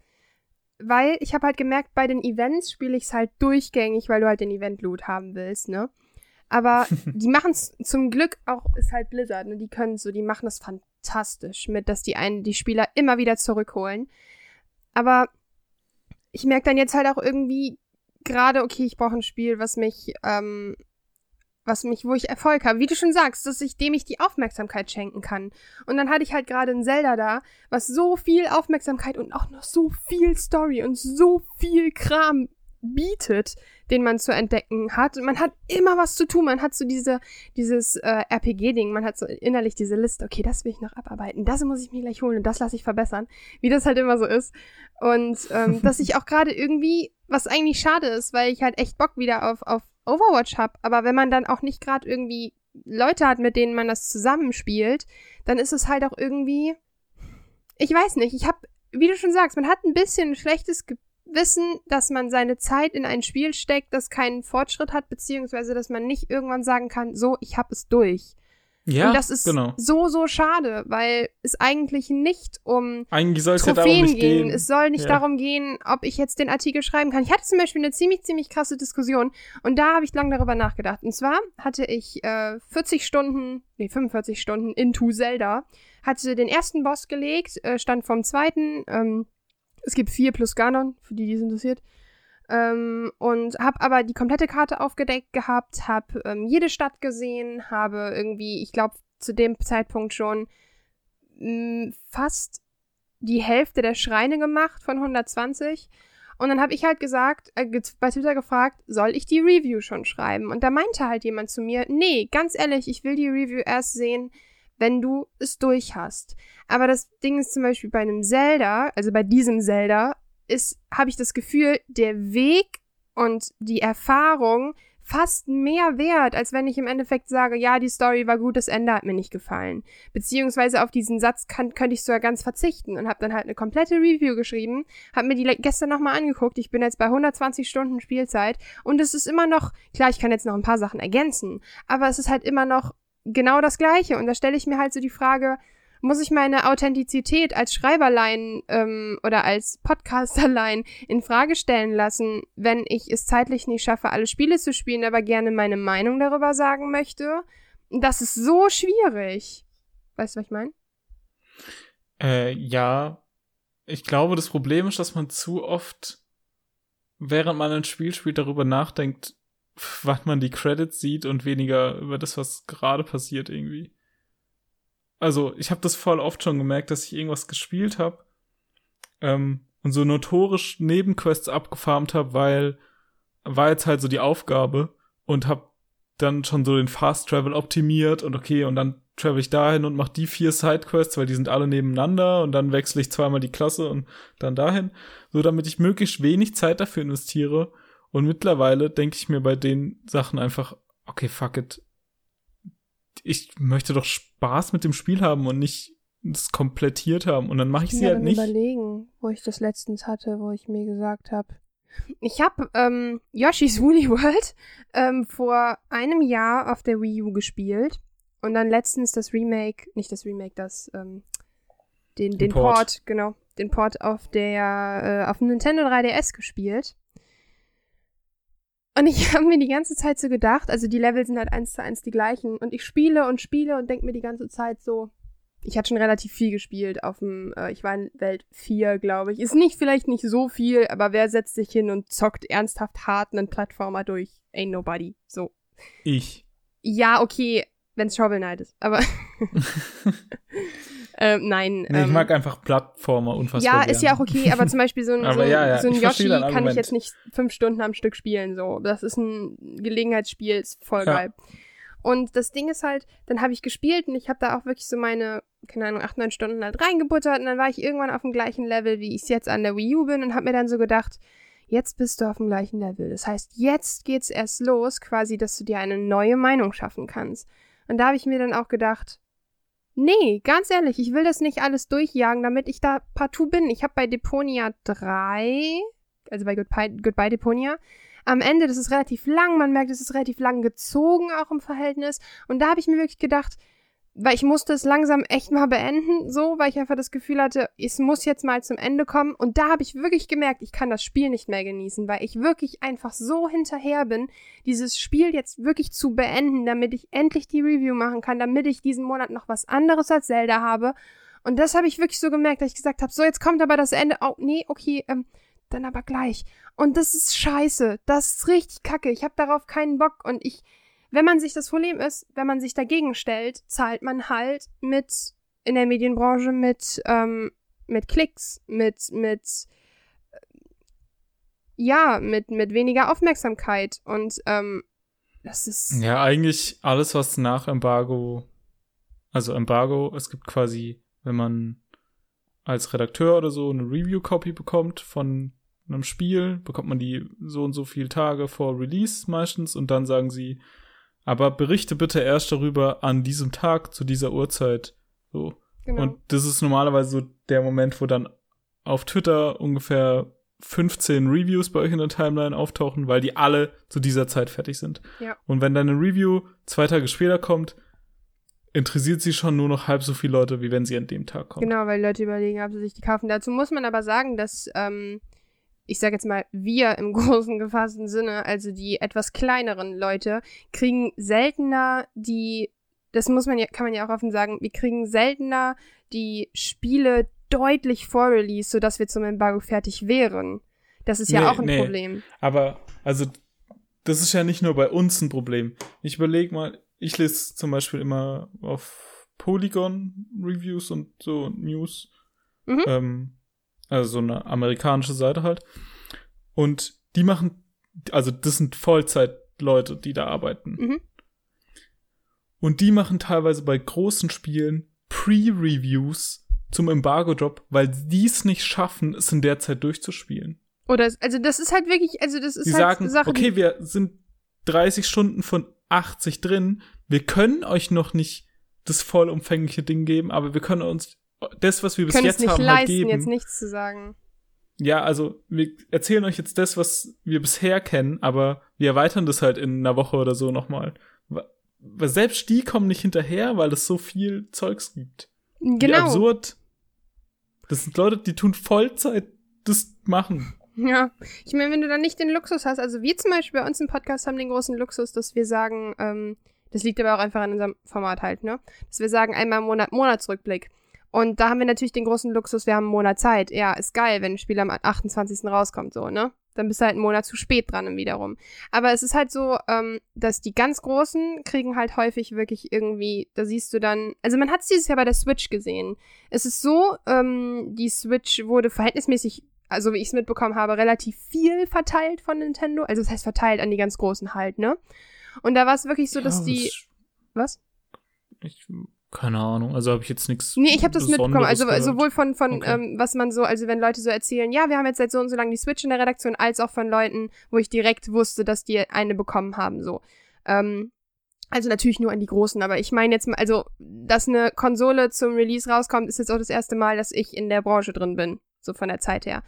B: weil ich habe halt gemerkt, bei den Events spiele ich es halt durchgängig, weil du halt den Event-Loot haben willst, ne? Aber die machen es zum Glück auch, ist halt Blizzard, ne? Die können so, die machen das fantastisch mit, dass die einen, die Spieler immer wieder zurückholen. Aber ich merke dann jetzt halt auch irgendwie gerade, okay, ich brauche ein Spiel, was mich, ähm, was mich, wo ich Erfolg habe. Wie du schon sagst, dass ich dem ich die Aufmerksamkeit schenken kann. Und dann hatte ich halt gerade ein Zelda da, was so viel Aufmerksamkeit und auch noch so viel Story und so viel Kram bietet, den man zu entdecken hat. Und man hat immer was zu tun. Man hat so diese, dieses äh, RPG-Ding, man hat so innerlich diese Liste, okay, das will ich noch abarbeiten, das muss ich mir gleich holen und das lasse ich verbessern, wie das halt immer so ist. Und ähm, dass ich auch gerade irgendwie, was eigentlich schade ist, weil ich halt echt Bock wieder auf, auf Overwatch habe, aber wenn man dann auch nicht gerade irgendwie Leute hat, mit denen man das zusammenspielt, dann ist es halt auch irgendwie, ich weiß nicht, ich habe, wie du schon sagst, man hat ein bisschen ein schlechtes Wissen, dass man seine Zeit in ein Spiel steckt, das keinen Fortschritt hat, beziehungsweise dass man nicht irgendwann sagen kann, so, ich habe es durch.
A: Ja,
B: und das ist
A: genau.
B: so, so schade, weil es eigentlich nicht um
A: Eigentlich soll es ja
B: Trophäen
A: nicht
B: gehen.
A: gehen.
B: Es soll nicht
A: Ja.
B: darum gehen, ob ich jetzt den Artikel schreiben kann. Ich hatte zum Beispiel eine ziemlich, ziemlich krasse Diskussion und da habe ich lange darüber nachgedacht. Und zwar hatte ich äh, 40 Stunden, nee, 45 Stunden into Zelda, hatte den ersten Boss gelegt, äh, stand vom zweiten. Ähm, es gibt vier plus Ganon, für die, die es interessiert. Ähm, und habe aber die komplette Karte aufgedeckt gehabt, habe ähm, jede Stadt gesehen, habe irgendwie, ich glaube, zu dem Zeitpunkt schon mh, fast die Hälfte der Schreine gemacht von 120. Und dann habe ich halt gesagt, äh, bei Twitter gefragt, soll ich die Review schon schreiben? Und da meinte halt jemand zu mir, nee, ganz ehrlich, ich will die Review erst sehen, wenn du es durch hast. Aber das Ding ist zum Beispiel bei einem Zelda, also bei diesem Zelda, ist, habe ich das Gefühl, der Weg und die Erfahrung fast mehr wert, als wenn ich im Endeffekt sage, ja, die Story war gut, das Ende hat mir nicht gefallen. Beziehungsweise auf diesen Satz kann, könnte ich sogar ganz verzichten und habe dann halt eine komplette Review geschrieben, habe mir die gestern nochmal angeguckt. Ich bin jetzt bei 120 Stunden Spielzeit und es ist immer noch, klar, ich kann jetzt noch ein paar Sachen ergänzen, aber es ist halt immer noch genau das Gleiche. Und da stelle ich mir halt so die Frage, muss ich meine Authentizität als Schreiberlein ähm, oder als Podcasterlein in Frage stellen lassen, wenn ich es zeitlich nicht schaffe, alle Spiele zu spielen, aber gerne meine Meinung darüber sagen möchte? Das ist so schwierig. Weißt du, was ich meine?
A: Äh, ja. Ich glaube, das Problem ist, dass man zu oft, während man ein Spiel spielt, darüber nachdenkt, wann man die Credits sieht und weniger über das, was gerade passiert irgendwie. Also, ich habe das voll oft schon gemerkt, dass ich irgendwas gespielt habe ähm, und so notorisch Nebenquests abgefarmt habe, weil war jetzt halt so die Aufgabe und hab dann schon so den Fast Travel optimiert und okay, und dann travel ich dahin und mach die vier Sidequests, weil die sind alle nebeneinander und dann wechsle ich zweimal die Klasse und dann dahin, so damit ich möglichst wenig Zeit dafür investiere. Und mittlerweile denke ich mir bei den Sachen einfach, okay, fuck it. Ich möchte doch Spaß mit dem Spiel haben und nicht es komplettiert haben und dann mache ich sie halt nicht.
B: überlegen, wo ich das letztens hatte, wo ich mir gesagt habe. Ich habe ähm, Yoshi's Woolly World ähm, vor einem Jahr auf der Wii U gespielt und dann letztens das Remake, nicht das Remake, das ähm, den, den
A: Port.
B: Port. genau, den Port auf der, äh, auf dem Nintendo 3DS gespielt. Und ich habe mir die ganze Zeit so gedacht, also die Level sind halt eins zu eins die gleichen. Und ich spiele und spiele und denke mir die ganze Zeit so, ich hatte schon relativ viel gespielt auf dem, äh, ich war in Welt 4, glaube ich. Ist nicht vielleicht nicht so viel, aber wer setzt sich hin und zockt ernsthaft hart einen Plattformer durch? Ain't nobody. So.
A: Ich.
B: Ja, okay, wenn's Shovel Knight ist, aber ähm, nein.
A: Nee, ich
B: ähm,
A: mag einfach Plattformer unfassbar
B: ja,
A: gern.
B: ist ja auch okay, aber zum Beispiel so ein, so
A: ja, ja,
B: so ein
A: ich
B: Yoshi kann ich jetzt nicht fünf Stunden am Stück spielen. So, das ist ein Gelegenheitsspiel, ist voll
A: Ja.
B: geil. Und das Ding ist halt, dann habe ich gespielt und ich habe da auch wirklich so meine, keine Ahnung, acht, neun Stunden halt reingebuttert und dann war ich irgendwann auf dem gleichen Level, wie ich jetzt an der Wii U bin und habe mir dann so gedacht, jetzt bist du auf dem gleichen Level. Das heißt, jetzt geht's erst los, quasi, dass du dir eine neue Meinung schaffen kannst. Und da habe ich mir dann auch gedacht, nee, ganz ehrlich, ich will das nicht alles durchjagen, damit ich da partout bin. Ich habe bei Deponia 3, also bei Goodbye, Goodbye Deponia, am Ende, das ist relativ lang, man merkt, es ist relativ lang gezogen auch im Verhältnis. Und da habe ich mir wirklich gedacht, weil ich musste es langsam echt mal beenden, so, weil ich einfach das Gefühl hatte, es muss jetzt mal zum Ende kommen. Und da habe ich wirklich gemerkt, ich kann das Spiel nicht mehr genießen, weil ich wirklich einfach so hinterher bin, dieses Spiel jetzt wirklich zu beenden, damit ich endlich die Review machen kann, damit ich diesen Monat noch was anderes als Zelda habe. Und das habe ich wirklich so gemerkt, dass ich gesagt habe, so, jetzt kommt aber das Ende. Oh, nee, okay, ähm, dann aber gleich. Und das ist scheiße. Das ist richtig kacke. Ich habe darauf keinen Bock. Und ich, wenn man sich das Problem ist, wenn man sich dagegen stellt, zahlt man halt mit, in der Medienbranche mit, ähm, mit Klicks, mit, mit, äh, ja, mit, mit weniger Aufmerksamkeit. Und, ähm, das ist,
A: Ja, eigentlich alles, was nach Embargo, also Embargo, es gibt quasi, wenn man als Redakteur oder so eine Review-Copy bekommt von einem Spiel, bekommt man die so und so viele Tage vor Release meistens und dann sagen sie, aber berichte bitte erst darüber an diesem Tag zu dieser Uhrzeit. So.
B: genau.
A: Und das ist normalerweise so der Moment, wo dann auf Twitter ungefähr 15 Reviews bei euch in der Timeline auftauchen, weil die alle zu dieser Zeit fertig sind.
B: Ja.
A: Und wenn deine Review zwei Tage später kommt, interessiert sie schon nur noch halb so viele Leute, wie wenn sie an dem Tag kommt.
B: Genau, weil Leute überlegen, ob sie sich die kaufen. Dazu muss man aber sagen, dass, ähm, ich sage jetzt mal, wir im großen gefassten Sinne, also die etwas kleineren Leute, kriegen seltener die, das muss man ja, kann man ja auch offen sagen, wir kriegen seltener die Spiele deutlich vor Release, sodass wir zum Embargo fertig wären. Das ist ja
A: Nee,
B: auch ein
A: nee.
B: Problem.
A: Aber, also, das ist ja nicht nur bei uns ein Problem. Ich überlege mal, ich lese zum Beispiel immer auf Polygon Reviews und so News.
B: Mhm.
A: Ähm, also so eine amerikanische Seite halt. Und die machen, also das sind Vollzeitleute, die da arbeiten.
B: Mhm.
A: Und die machen teilweise bei großen Spielen Pre-Reviews zum Embargo-Drop, weil die es nicht schaffen, es in der Zeit durchzuspielen.
B: Oder, also das ist halt wirklich, also das ist
A: Die
B: halt
A: sagen,
B: Sache,
A: okay, wir sind 30 Stunden von 80 drin, wir können euch noch nicht das vollumfängliche Ding geben, aber wir können uns das, was wir bis
B: können es
A: jetzt
B: nicht
A: haben, halt
B: leisten,
A: geben.
B: jetzt nichts zu sagen.
A: Ja, also wir erzählen euch jetzt das, was wir bisher kennen, aber wir erweitern das halt in einer Woche oder so nochmal. Weil selbst die kommen nicht hinterher, weil es so viel Zeugs gibt. Wie
B: Genau.
A: absurd. Das sind Leute, die tun Vollzeit das machen.
B: Ja, ich meine, wenn du dann nicht den Luxus hast, also wir zum Beispiel bei uns im Podcast haben den großen Luxus, dass wir sagen, ähm, das liegt aber auch einfach an unserem Format halt, ne? Dass wir sagen, einmal im Monat, Monatsrückblick. Und da haben wir natürlich den großen Luxus, wir haben einen Monat Zeit. Ja, ist geil, wenn ein Spiel am 28. rauskommt, so, ne? Dann bist du halt einen Monat zu spät dran wiederum. Aber es ist halt so, ähm, dass die ganz Großen kriegen halt häufig wirklich irgendwie, da siehst du dann, also man hat es dieses Jahr bei der Switch gesehen. Es ist so, ähm, die Switch wurde verhältnismäßig also wie ich es mitbekommen habe, relativ viel verteilt von Nintendo. Also das heißt verteilt an die ganz Großen halt, ne? Und da war es wirklich so, dass
A: Ja,
B: die. Was?
A: Ich, keine Ahnung, also habe ich jetzt nichts.
B: Nee, ich habe das mitbekommen. Also
A: gehört.
B: sowohl von, von
A: Okay.
B: ähm, was man so, also wenn Leute so erzählen, ja, wir haben jetzt seit so und so lange die Switch in der Redaktion, als auch von Leuten, wo ich direkt wusste, dass die eine bekommen haben, so. Ähm, also natürlich nur an die Großen, aber ich meine jetzt mal, also, dass eine Konsole zum Release rauskommt, ist jetzt auch das erste Mal, dass ich in der Branche drin bin, so von der Zeit her.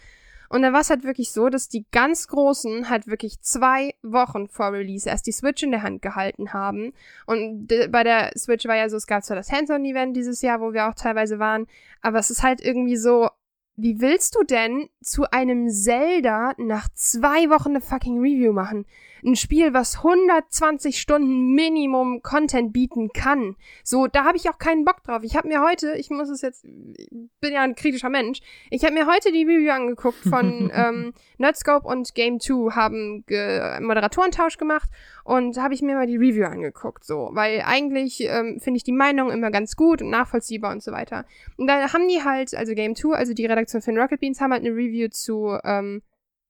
B: Und dann war es halt wirklich so, dass die ganz Großen halt wirklich zwei Wochen vor Release erst die Switch in der Hand gehalten haben. Und bei der Switch war ja so, es gab zwar das Hands-on-Event dieses Jahr, wo wir auch teilweise waren, aber es ist halt irgendwie so, wie willst du denn zu einem Zelda nach zwei Wochen eine fucking Review machen? Ein Spiel, was 120 Stunden Minimum Content bieten kann. So, da habe ich auch keinen Bock drauf. Ich habe mir heute, ich muss es jetzt, ich bin ja ein kritischer Mensch, ich habe mir heute die Review angeguckt von ähm, Nerdscope und Game 2 haben Ge Moderatoren-Tausch gemacht und habe ich mir mal die Review angeguckt, so, weil eigentlich ähm, finde ich die Meinung immer ganz gut und nachvollziehbar und so weiter. Und da haben die halt, also Game 2, also die Redaktion von Rocket Beans, haben halt eine Review zu ähm,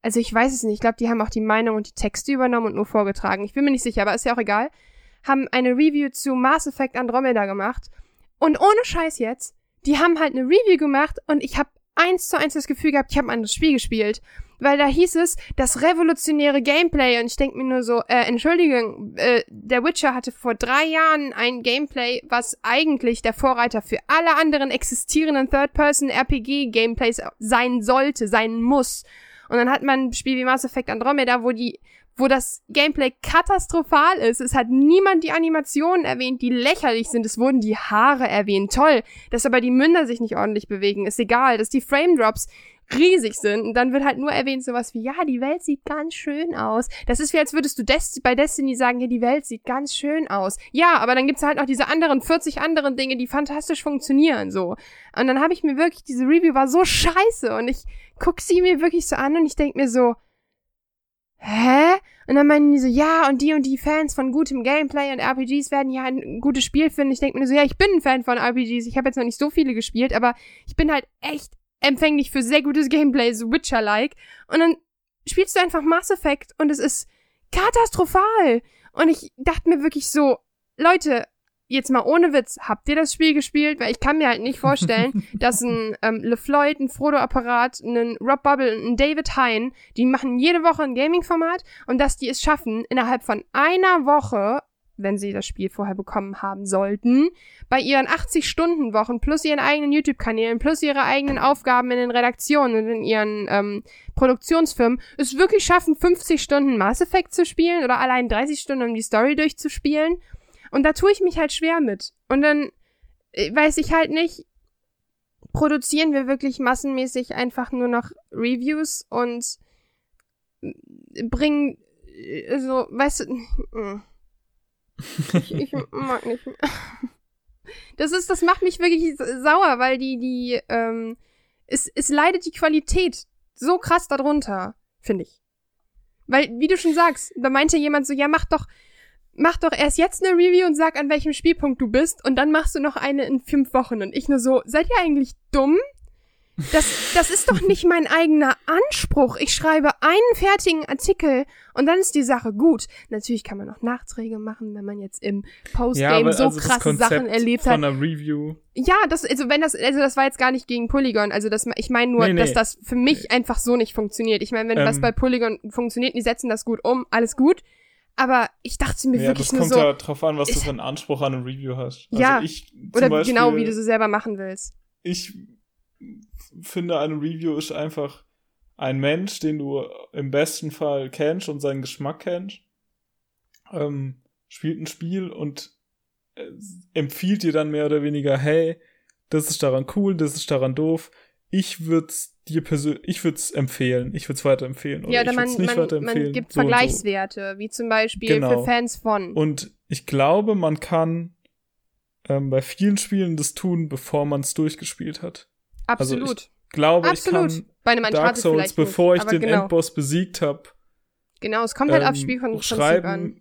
B: also ich weiß es nicht, ich glaube, die haben auch die Meinung und die Texte übernommen und nur vorgetragen. Ich bin mir nicht sicher, aber ist ja auch egal. Haben eine Review zu Mass Effect Andromeda gemacht. Und ohne Scheiß jetzt, die haben halt eine Review gemacht und ich habe eins zu eins das Gefühl gehabt, ich habe ein anderes Spiel gespielt. Weil da hieß es, das revolutionäre Gameplay und ich denke mir nur so, äh, Entschuldigung, äh, der Witcher hatte vor drei Jahren ein Gameplay, was eigentlich der Vorreiter für alle anderen existierenden Third-Person-RPG-Gameplays sein sollte, sein muss. Und dann hat man ein Spiel wie Mass Effect Andromeda, wo die wo das Gameplay katastrophal ist. Es hat niemand die Animationen erwähnt, die lächerlich sind. Es wurden die Haare erwähnt. Toll. Dass aber die Münder sich nicht ordentlich bewegen, ist egal. Dass die Frame Drops riesig sind. Und dann wird halt nur erwähnt sowas wie, ja, die Welt sieht ganz schön aus. Das ist wie, als würdest du Des bei Destiny sagen, ja, die Welt sieht ganz schön aus. Ja, aber dann gibt's halt noch diese anderen 40 anderen Dinge, die fantastisch funktionieren, so. Und dann habe ich mir wirklich, diese Review war so scheiße und ich guck sie mir wirklich so an und ich denk mir so, hä? Und dann meinen die so, ja, und die und die Fans von gutem Gameplay und RPGs werden ja ein gutes Spiel finden. Ich denke mir so, ja, ich bin ein Fan von RPGs. Ich habe jetzt noch nicht so viele gespielt, aber ich bin halt echt empfänglich für sehr gutes Gameplay, so Witcher-like. Und dann spielst du einfach Mass Effect und es ist katastrophal. Und ich dachte mir wirklich so, Leute, jetzt mal ohne Witz, habt ihr das Spiel gespielt? Weil ich kann mir halt nicht vorstellen, dass ein ähm, LeFloid, ein Frodo-Apparat, ein Rob Bubble, ein David Hein, die machen jede Woche ein Gaming-Format und dass die es schaffen, innerhalb von einer Woche wenn sie das Spiel vorher bekommen haben sollten, bei ihren 80-Stunden-Wochen plus ihren eigenen YouTube-Kanälen plus ihre eigenen Aufgaben in den Redaktionen und in ihren ähm, Produktionsfirmen es wirklich schaffen, 50 Stunden Mass Effect zu spielen oder allein 30 Stunden, um die Story durchzuspielen. Und da tue ich mich halt schwer mit. Und dann äh, weiß ich halt nicht, produzieren wir wirklich massenmäßig einfach nur noch Reviews und bringen äh, so, weißt du, mm. Ich, ich mag nicht mehr. Das ist, das macht mich wirklich sauer, weil die, die, ähm, es, es leidet die Qualität so krass darunter, finde ich. Weil, wie du schon sagst, da meinte jemand so, ja, mach doch, mach doch erst jetzt eine Review und sag, an welchem Spielpunkt du bist, und dann machst du noch eine in fünf Wochen. Und ich nur so, seid ihr eigentlich dumm? Das, das ist doch nicht mein eigener Anspruch. Ich schreibe einen fertigen Artikel und dann ist die Sache gut. Natürlich kann man noch Nachträge machen, wenn man jetzt im Postgame ja, so also krasse Sachen erlebt hat.
A: Von einer Review.
B: Ja, das, also wenn das, also das war jetzt gar nicht gegen Polygon. Also das, ich meine nur, nee, nee. dass das für mich einfach so nicht funktioniert. Ich meine, wenn ähm, was bei Polygon funktioniert, die setzen das gut um, alles gut. Aber ich dachte mir ja, wirklich nur so.
A: Das kommt ja drauf an, was du für einen Anspruch an eine Review hast.
B: Also ja, ich, oder Beispiel, genau, wie du sie selber machen willst.
A: Ich finde, eine Review ist einfach ein Mensch, den du im besten Fall kennst und seinen Geschmack kennst, ähm, spielt ein Spiel und äh, empfiehlt dir dann mehr oder weniger, hey, das ist daran cool, das ist daran doof. Ich würde dir persönlich, ich würde es empfehlen, ich würde es weiterempfehlen. Oder
B: ja, oder
A: man,
B: nicht man, man gibt so Vergleichswerte, so. wie zum Beispiel genau. für Fans von.
A: Und ich glaube, man kann ähm, bei vielen Spielen das tun, bevor man es durchgespielt hat.
B: Absolut.
A: Also ich glaube, Absolut. ich kann Bei einem Dark Souls, bevor nicht, ich den genau. Endboss besiegt habe.
B: Genau, es kommt halt ähm, aufs Spiel von
A: schreiben, an.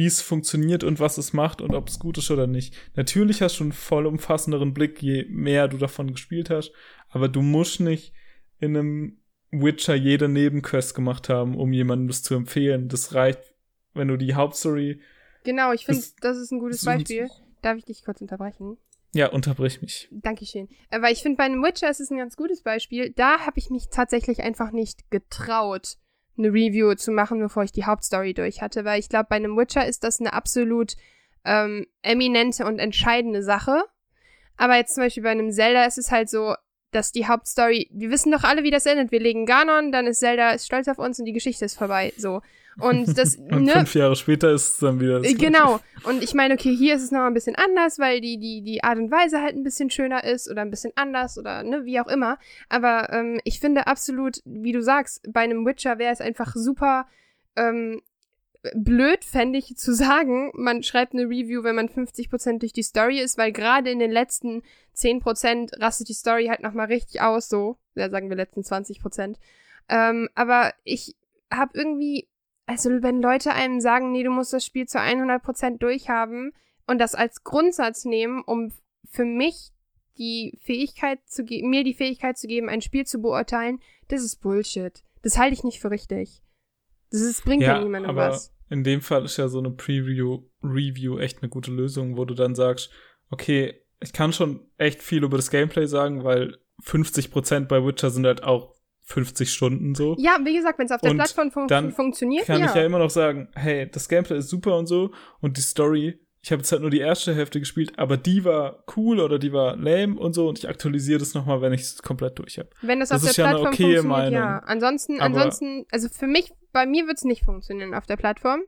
A: Wie es funktioniert und was es macht und ob es gut ist oder nicht. Natürlich hast du einen vollumfassenderen Blick, je mehr du davon gespielt hast, aber du musst nicht in einem Witcher jede Nebenquest gemacht haben, um jemandem das zu empfehlen. Das reicht, wenn du die Hauptstory.
B: Genau, ich finde, das ist ein gutes Beispiel. Darf ich dich kurz unterbrechen?
A: Ja, unterbrich mich.
B: Dankeschön. Äh, weil ich finde, bei einem Witcher ist es ein ganz gutes Beispiel. Da habe ich mich tatsächlich einfach nicht getraut, eine Review zu machen, bevor ich die Hauptstory durch hatte. Weil ich glaube, bei einem Witcher ist das eine absolut ähm, eminente und entscheidende Sache. Aber jetzt zum Beispiel bei einem Zelda ist es halt so, dass die Hauptstory, wir wissen doch alle, wie das endet. Wir legen Ganon, dann ist Zelda ist stolz auf uns und die Geschichte ist vorbei. So. Und das,
A: Und
B: ne?
A: fünf Jahre später ist es dann wieder.
B: Genau. Und ich meine, okay, hier ist es noch ein bisschen anders, weil die, die, die Art und Weise halt ein bisschen schöner ist oder ein bisschen anders oder ne, wie auch immer. Aber ähm, ich finde absolut, wie du sagst, bei einem Witcher wäre es einfach super ähm, blöd, fände ich zu sagen, man schreibt eine Review, wenn man 50% durch die Story ist, weil gerade in den letzten 10% rastet die Story halt nochmal richtig aus, so. Ja, sagen wir letzten 20%. Ähm, aber ich habe irgendwie also wenn Leute einem sagen, nee, du musst das Spiel zu 100% durchhaben und das als Grundsatz nehmen, um für mich die Fähigkeit zu geben, mir die Fähigkeit zu geben, ein Spiel zu beurteilen, das ist Bullshit. Das halte ich nicht für richtig. Das ist, bringt ja,
A: Ja,
B: niemandem
A: aber
B: was.
A: in dem Fall ist ja so eine Preview, Review echt eine gute Lösung, wo du dann sagst, okay, ich kann schon echt viel über das Gameplay sagen, weil 50% bei Witcher sind halt auch 50 Stunden so.
B: Ja, wie gesagt, wenn es auf der
A: Und
B: Plattform fun
A: dann
B: funktioniert,
A: kann
B: ja.
A: ich ja immer noch sagen, hey, das Gameplay ist super und so und die Story, ich habe jetzt halt nur die erste Hälfte gespielt, aber die war cool oder die war lame und so und ich aktualisiere das nochmal, wenn ich es komplett durch habe.
B: Wenn das,
A: Das
B: auf
A: ist
B: der
A: ja eine
B: Plattform funktioniert, ja.
A: Meinung.
B: Ansonsten,
A: Aber-
B: ansonsten, also für mich, bei mir wird es nicht funktionieren auf der Plattform.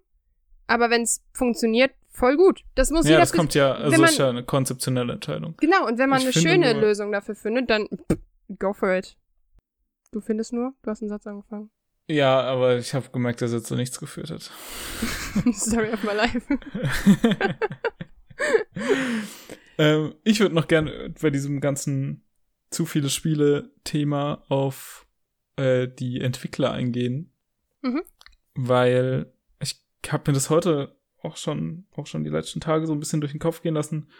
B: Aber wenn es funktioniert, voll gut. Das muss
A: Ja,
B: jeder
A: das kommt ja, also
B: man-
A: ist ja eine konzeptionelle Entscheidung.
B: Genau, und wenn man
A: Ich
B: eine schöne
A: nur-
B: Lösung dafür findet, dann pff, go for it. Du findest nur? Du hast einen Satz angefangen.
A: Ja, aber ich habe gemerkt, dass er zu nichts geführt hat.
B: Story of my life.
A: ähm, ich würde noch gerne bei diesem ganzen zu viele Spiele-Thema auf äh, die Entwickler eingehen.
B: Mhm.
A: Weil ich habe mir das heute auch schon, auch schon die letzten Tage so ein bisschen durch den Kopf gehen lassen,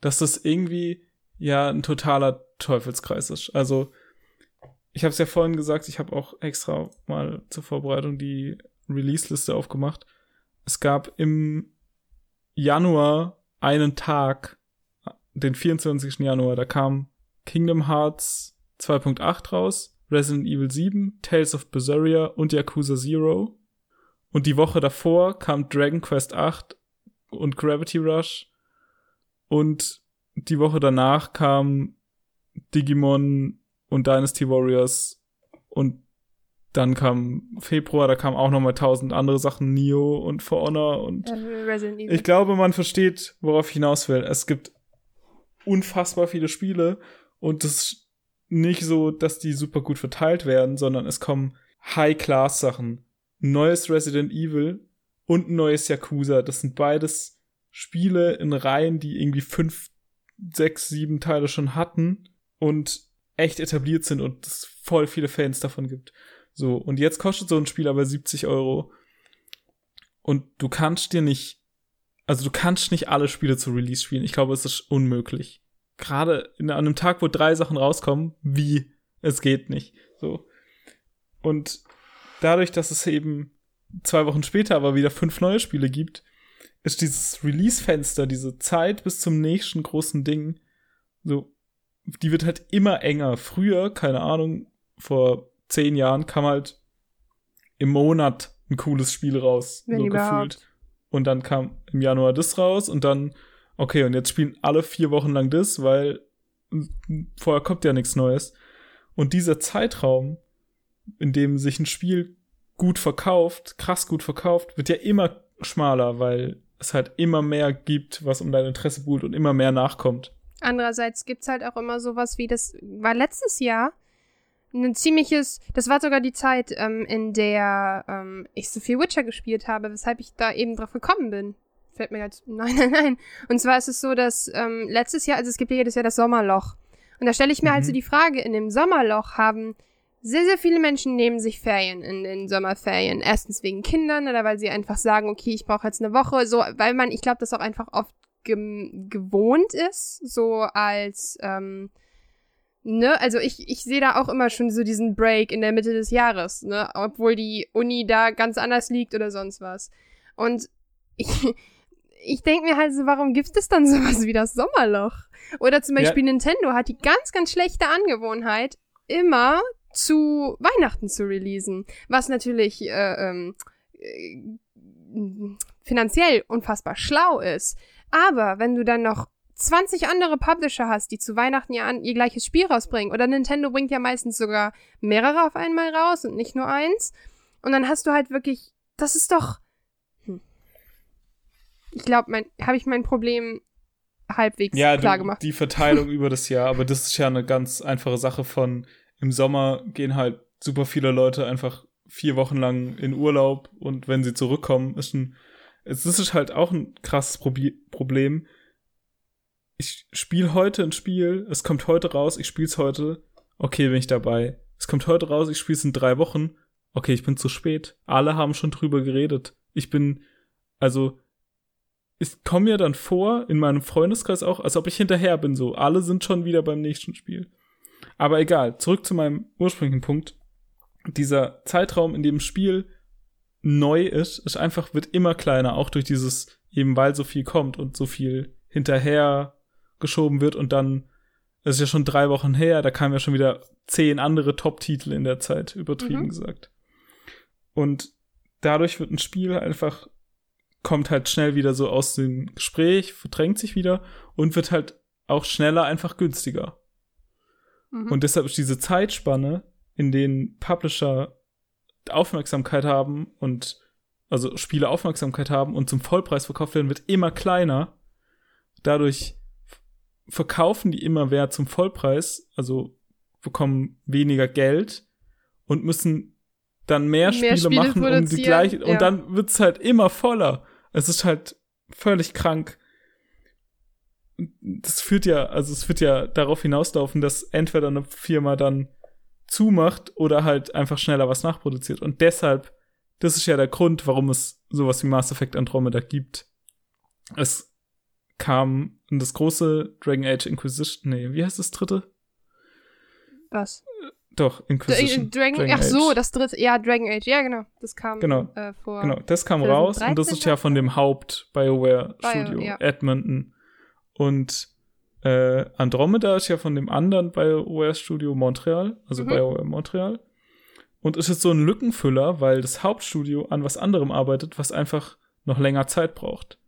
A: dass das irgendwie ja ein totaler Teufelskreis ist. Also, ich habe es ja vorhin gesagt, ich habe auch extra mal zur Vorbereitung die Release-Liste aufgemacht. Es gab im Januar einen Tag, den 24. Januar, da kam Kingdom Hearts 2.8 raus, Resident Evil 7, Tales of Berseria und Yakuza Zero. Und die Woche davor kam Dragon Quest 8 und Gravity Rush. Und die Woche danach kam Digimon und Dynasty Warriors. Und dann kam Februar, da kamen auch noch mal tausend andere Sachen, Nio und For Honor und
B: Äh, Resident Evil.
A: ich glaube, man versteht, worauf ich hinaus will. Es gibt unfassbar viele Spiele und es ist nicht so, dass die super gut verteilt werden, sondern es kommen High-Class-Sachen. Neues Resident Evil und ein neues Yakuza. Das sind beides Spiele in Reihen, die irgendwie fünf, sechs, sieben Teile schon hatten und echt etabliert sind und es voll viele Fans davon gibt. So, und jetzt kostet so ein Spiel aber 70 Euro. Und du kannst dir nicht, also du kannst nicht alle Spiele zu Release spielen. Ich glaube, es ist unmöglich. Gerade an einem Tag, wo drei Sachen rauskommen, wie? Es geht nicht. So. Und dadurch, dass es eben zwei Wochen später aber wieder fünf neue Spiele gibt, ist dieses Release-Fenster, diese Zeit bis zum nächsten großen Ding, so, die wird halt immer enger. Früher, keine Ahnung, vor zehn Jahren kam halt im Monat ein cooles Spiel raus,
B: Wenn
A: so
B: überhaupt.
A: gefühlt. Und dann kam im Januar das raus und dann, okay, und jetzt spielen alle vier Wochen lang das, weil vorher kommt ja nichts Neues. Und dieser Zeitraum, in dem sich ein Spiel gut verkauft, krass gut verkauft, wird ja immer schmaler, weil es halt immer mehr gibt, was um dein Interesse buhlt und immer mehr nachkommt.
B: Andererseits gibt's halt auch immer sowas wie, das war letztes Jahr ein ziemliches, das war sogar die Zeit, ähm, in der ähm, ich so viel Witcher gespielt habe, weshalb ich da eben drauf gekommen bin. Fällt mir jetzt, nein, nein, nein. Und zwar ist es so, dass ähm, letztes Jahr, also es gibt ja jedes Jahr das Sommerloch. Und da stelle ich mir halt
A: Mhm.
B: so die Frage, in dem Sommerloch haben sehr, sehr viele Menschen nehmen sich Ferien in den Sommerferien. Erstens wegen Kindern oder weil sie einfach sagen, okay, ich brauche jetzt eine Woche, so, weil man, ich glaube, das auch einfach oft gewohnt ist, so als, ähm, ne, also ich, ich sehe da auch immer schon so diesen Break in der Mitte des Jahres, ne, obwohl die Uni da ganz anders liegt oder sonst was. Und ich, ich denke mir halt so, warum gibt es dann sowas wie das Sommerloch? Oder zum
A: Ja.
B: Beispiel Nintendo hat die ganz, ganz schlechte Angewohnheit, immer zu Weihnachten zu releasen. Was natürlich äh, ähm, äh, finanziell unfassbar schlau ist. Aber wenn du dann noch 20 andere Publisher hast, die zu Weihnachten ihr, an, ihr gleiches Spiel rausbringen, oder Nintendo bringt ja meistens sogar mehrere auf einmal raus und nicht nur eins, und dann hast du halt wirklich das ist doch. Hm. Ich glaube, mein, habe ich mein Problem halbwegs
A: Ja,
B: klar
A: du,
B: gemacht.
A: die Verteilung über das Jahr, aber das ist ja eine ganz einfache Sache von im Sommer gehen halt super viele Leute einfach vier Wochen lang in Urlaub und wenn sie zurückkommen, ist ein, es ist halt auch ein krasses Probi Problem. Ich spiele heute ein Spiel, es kommt heute raus, ich spiele es heute, okay, bin ich dabei. Es kommt heute raus, ich spiele es in drei Wochen, okay, ich bin zu spät. Alle haben schon drüber geredet. Ich bin, also, ich komme mir dann vor, in meinem Freundeskreis auch, als ob ich hinterher bin, so. Alle sind schon wieder beim nächsten Spiel. Aber egal, zurück zu meinem ursprünglichen Punkt. Dieser Zeitraum, in dem Spiel neu ist, ist einfach, wird immer kleiner, auch durch dieses, eben weil so viel kommt und so viel hinterher geschoben wird und dann, es ist ja schon drei Wochen her, da kamen ja schon wieder zehn andere Top-Titel in der Zeit, übertrieben
B: Mhm.
A: gesagt. Und dadurch wird ein Spiel einfach, kommt halt schnell wieder so aus dem Gespräch, verdrängt sich wieder und wird halt auch schneller einfach günstiger.
B: Mhm.
A: Und deshalb ist diese Zeitspanne, in denen Publisher Aufmerksamkeit haben und also Spiele Aufmerksamkeit haben und zum Vollpreis verkauft werden, wird immer kleiner. Dadurch verkaufen die immer mehr zum Vollpreis, also bekommen weniger Geld und müssen dann mehr,
B: Mehr
A: Spiele,
B: Spiele
A: machen, um die gleiche.
B: ja.
A: Und dann wird's halt immer voller. Es ist halt völlig krank. Das führt ja, also es wird ja darauf hinauslaufen, dass entweder eine Firma dann zumacht oder halt einfach schneller was nachproduziert. Und deshalb, das ist ja der Grund, warum es sowas wie Mass Effect Andromeda gibt. Es kam in das große Dragon Age Inquisition, nee, wie heißt das dritte?
B: Was?
A: Doch, Inquisition.
B: Dragon,
A: Dragon
B: ach so,
A: Age.
B: das dritte, ja, Dragon Age, ja, genau. Das kam
A: Genau.
B: Äh, vor.
A: Genau, das kam
B: 2013
A: raus und das ist ja von dem Haupt-BioWare-Studio,
B: Bio, ja.
A: Edmonton. Und äh, Andromeda ist ja von dem anderen BioWare-Studio Montreal, also
B: Mhm.
A: BioWare Montreal. Und ist jetzt so ein Lückenfüller, weil das Hauptstudio an was anderem arbeitet, was einfach noch länger Zeit braucht.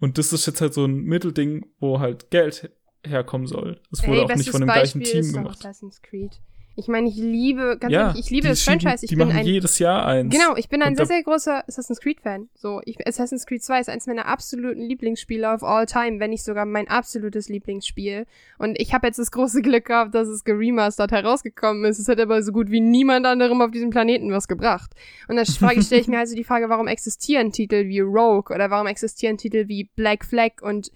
A: Und das ist jetzt halt so ein Mittelding, wo halt Geld herkommen soll. Das wurde
B: Ey,
A: auch nicht von dem
B: Beispiel
A: gleichen Team gemacht.
B: Assassin's Creed. Ich meine, ich liebe, ganz
A: ja,
B: ehrlich, ich liebe das Franchise. Ich
A: die
B: bin
A: machen
B: ein
A: jedes Jahr eins.
B: Genau, ich bin ein sehr, sehr großer Assassin's Creed-Fan. So, ich, Assassin's Creed 2 ist eines meiner absoluten Lieblingsspiele of all time, wenn nicht sogar mein absolutes Lieblingsspiel. Und ich habe jetzt das große Glück gehabt, dass es geremastert herausgekommen ist. Es hat aber so gut wie niemand anderem auf diesem Planeten was gebracht. Und da frage stelle ich mir also die Frage, warum existieren Titel wie Rogue oder warum existieren Titel wie Black Flag und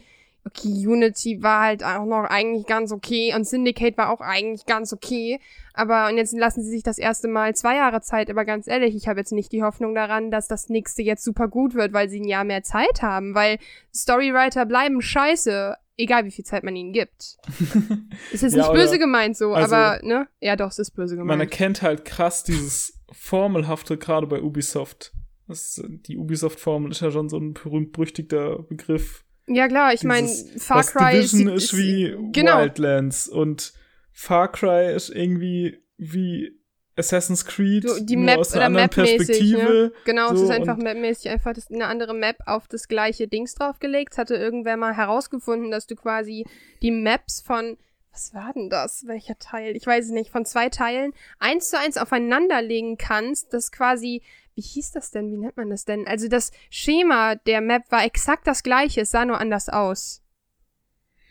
B: okay, Unity war halt auch noch eigentlich ganz okay und Syndicate war auch eigentlich ganz okay. Aber und jetzt lassen sie sich das erste Mal zwei Jahre Zeit, aber ganz ehrlich, ich habe jetzt nicht die Hoffnung daran, dass das nächste jetzt super gut wird, weil sie ein Jahr mehr Zeit haben, weil Storywriter bleiben scheiße, egal wie viel Zeit man ihnen gibt. Ist jetzt
A: Ja,
B: nicht böse gemeint so,
A: also-
B: aber ne? Ja, doch, es ist böse
A: Man
B: gemeint.
A: erkennt halt krass dieses Formelhafte, gerade bei Ubisoft. Das, die Ubisoft-Formel ist ja schon so ein berühmt-berüchtigter Begriff.
B: Ja klar, ich meine, Far Cry
A: Division
B: ist,
A: ist wie
B: genau.
A: Wildlands und Far Cry ist irgendwie wie Assassin's Creed,
B: Du, die
A: nur
B: Map
A: aus
B: oder
A: einer anderen
B: Map-mäßig,
A: Perspektive.
B: ne? Genau, es
A: so
B: ist einfach mapmäßig einfach das, eine andere Map auf das gleiche Dings draufgelegt. Es hatte irgendwer mal herausgefunden, dass du quasi die Maps von, was war denn das? Welcher Teil? Ich weiß es nicht, von zwei Teilen eins zu eins aufeinander legen kannst, das quasi, wie hieß das denn? Wie nennt man das denn? Also das Schema der Map war exakt das gleiche, es sah nur anders aus.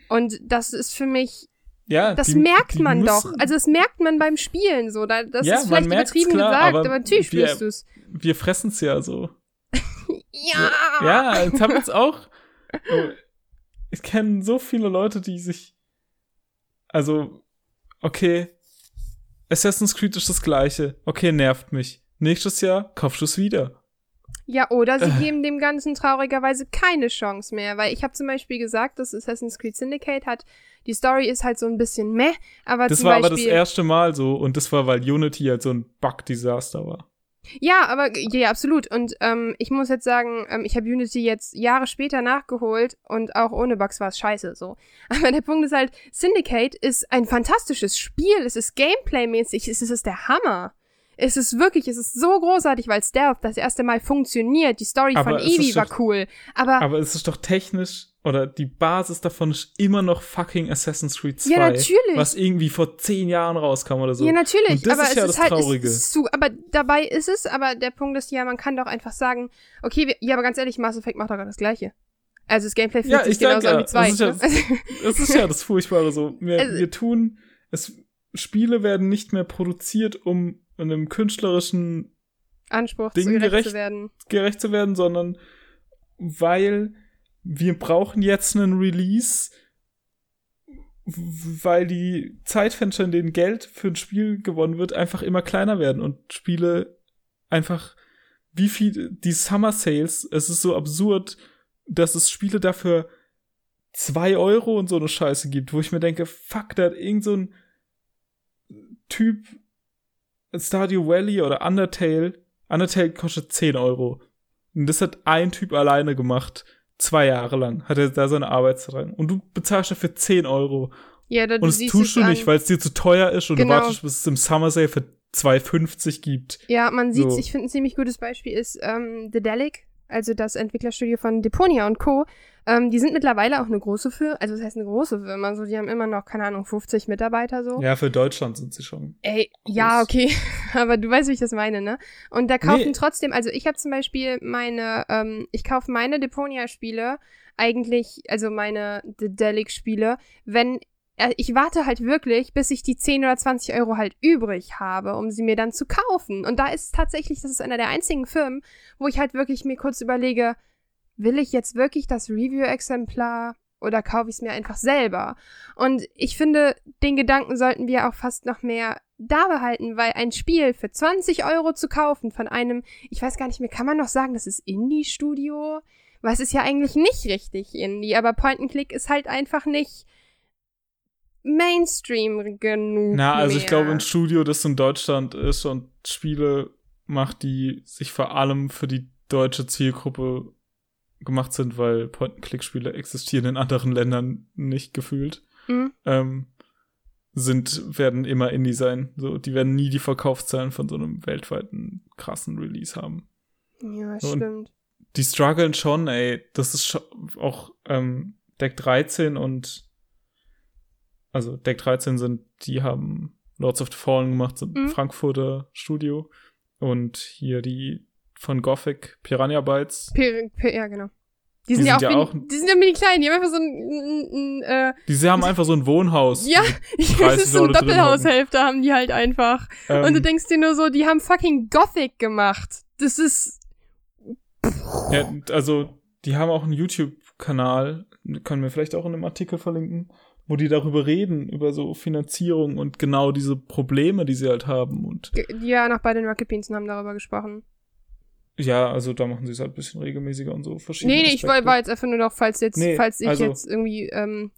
B: Und das ist für mich
A: Ja,
B: das
A: die-
B: merkt
A: die
B: man
A: müssen,
B: doch. Also das merkt man beim Spielen so. Da, das
A: Ja,
B: ist vielleicht übertrieben
A: klar,
B: gesagt,
A: aber
B: aber, natürlich
A: wir-
B: spürst du's.
A: Wir fressen's ja so.
B: Ja.
A: Ja, jetzt hab jetzt auch. oh, Ich kenne so viele Leute, die sich. Also, okay, Assassin's Creed ist das gleiche. Okay, nervt mich. Nächstes Jahr kaufst du es wieder.
B: Ja, oder sie
A: Äh.
B: geben dem Ganzen traurigerweise keine Chance mehr, weil ich habe zum Beispiel gesagt, dass Assassin's Creed Syndicate hat, die Story ist halt so ein bisschen meh, aber
A: Das war
B: Beispiel,
A: aber das erste Mal so und das war, weil Unity halt so ein Bug-Desaster war.
B: Ja, aber ja, absolut. Und ähm, ich muss jetzt sagen, ähm, ich habe Unity jetzt Jahre später nachgeholt und auch ohne Bugs war es scheiße so. Aber der Punkt ist halt, Syndicate ist ein fantastisches Spiel. Es ist Gameplay-mäßig, es ist, es ist der Hammer. Es ist wirklich, es ist so großartig, weil Stealth das erste Mal funktioniert. Die Story
A: Aber
B: von
A: ist
B: Evie war
A: doch-
B: cool. Aber,
A: Aber es ist doch technisch oder die Basis davon ist immer noch fucking Assassin's Creed 2.
B: Ja, natürlich.
A: Was irgendwie vor zehn Jahren rauskam oder so.
B: Ja, natürlich.
A: Und das
B: aber
A: ist ja
B: es
A: das
B: ist halt,
A: Traurige.
B: Ist zu, aber dabei ist es, aber der Punkt ist ja, man kann doch einfach sagen, okay, wir, ja, aber ganz ehrlich, Mass Effect macht doch gerade das Gleiche. Also das Gameplay fühlt
A: Ja,
B: sich genauso
A: ja,
B: an wie zwei.
A: das ist ja-
B: ne?
A: Das ist ja das Furchtbare so. Wir,
B: Also-
A: wir tun, es, Spiele werden nicht mehr produziert, um einem künstlerischen
B: Anspruch
A: Ding
B: gerecht
A: gerecht-
B: zu werden.
A: gerecht zu werden, sondern weil wir brauchen jetzt einen Release, weil die Zeitfenster, in denen Geld für ein Spiel gewonnen wird, einfach immer kleiner werden und Spiele einfach wie viel die Summer Sales, es ist so absurd, dass es Spiele dafür zwei Euro und so eine Scheiße gibt, wo ich mir denke, fuck, da hat irgend so ein Typ Stardew Valley oder Undertale, Undertale kostet 10 Euro. Und das hat ein Typ alleine gemacht. Zwei Jahre lang hat er da seine Arbeitszeit rein. Und du bezahlst dafür 10 Euro.
B: Ja, da,
A: Und das tust du nicht, weil es dir zu teuer ist und
B: Genau.
A: du wartest, bis es im Summer Sale für 2,50 gibt.
B: Ja, man sieht,
A: So.
B: ich finde ein ziemlich gutes Beispiel ist ähm, The Delic, also das Entwicklerstudio von Deponia und Co. Ähm, die sind mittlerweile auch eine große Firma, also das heißt eine große Firma, so die haben immer noch, keine Ahnung, 50 Mitarbeiter so.
A: Ja, für Deutschland sind sie schon.
B: Ey, ja,
A: Groß.
B: okay, aber du weißt, wie ich das meine, ne? Und da kaufen
A: Nee.
B: trotzdem, also ich habe zum Beispiel meine, ähm, ich kaufe meine Deponia-Spiele eigentlich, also meine Dedelic-Spiele, wenn äh, ich warte halt wirklich, bis ich die 10 oder 20 Euro halt übrig habe, um sie mir dann zu kaufen. Und da ist tatsächlich, das ist einer der einzigen Firmen, wo ich halt wirklich mir kurz überlege, will ich jetzt wirklich das Review-Exemplar oder kaufe ich es mir einfach selber? Und ich finde, den Gedanken sollten wir auch fast noch mehr da behalten, weil ein Spiel für 20 Euro zu kaufen von einem, ich weiß gar nicht mehr, kann man noch sagen, das ist Indie-Studio? Weil es ist ja eigentlich nicht richtig Indie, aber Point-and-Click ist halt einfach nicht Mainstream genug.
A: Na, also ich
B: mehr.
A: glaube, ein Studio, das in Deutschland ist und Spiele macht, die sich vor allem für die deutsche Zielgruppe gemacht sind, weil Point-and-Click-Spiele existieren in anderen Ländern nicht gefühlt,
B: Mhm.
A: ähm, sind, werden immer Indie sein. So, die werden nie die Verkaufszahlen von so einem weltweiten krassen Release haben.
B: Ja,
A: So,
B: stimmt.
A: Die strugglen schon, ey. Das ist schon auch ähm, Deck 13 und also Deck 13 sind, die haben Lords of the Fallen gemacht, sind ein
B: Mhm.
A: Frankfurter Studio. Und hier die von Gothic, Piranha Bytes,
B: P P ja, genau. Die
A: Die
B: sind, ja,
A: sind
B: auch
A: ja
B: mini,
A: auch-
B: die sind ja mini klein, die haben einfach so ein, ein, ein äh,
A: die haben einfach so ein Wohnhaus.
B: ja, ich
A: 30
B: das ist so eine Doppelhaushälfte haben die halt einfach.
A: Ähm,
B: Und du denkst dir nur so, die haben fucking Gothic gemacht. Das ist,
A: Ja, also, die haben auch einen YouTube-Kanal, können wir vielleicht auch in einem Artikel verlinken, wo die darüber reden, über so Finanzierung und genau diese Probleme, die sie halt haben. Und
B: ja noch bei den Rocket Beans haben darüber gesprochen.
A: Ja, also da machen sie es halt ein bisschen regelmäßiger und so verschiedene
B: Nee, nee, ich war,
A: Aspekte.
B: war jetzt einfach nur noch, falls jetzt,
A: Nee,
B: falls ich
A: also-
B: jetzt irgendwie ähm,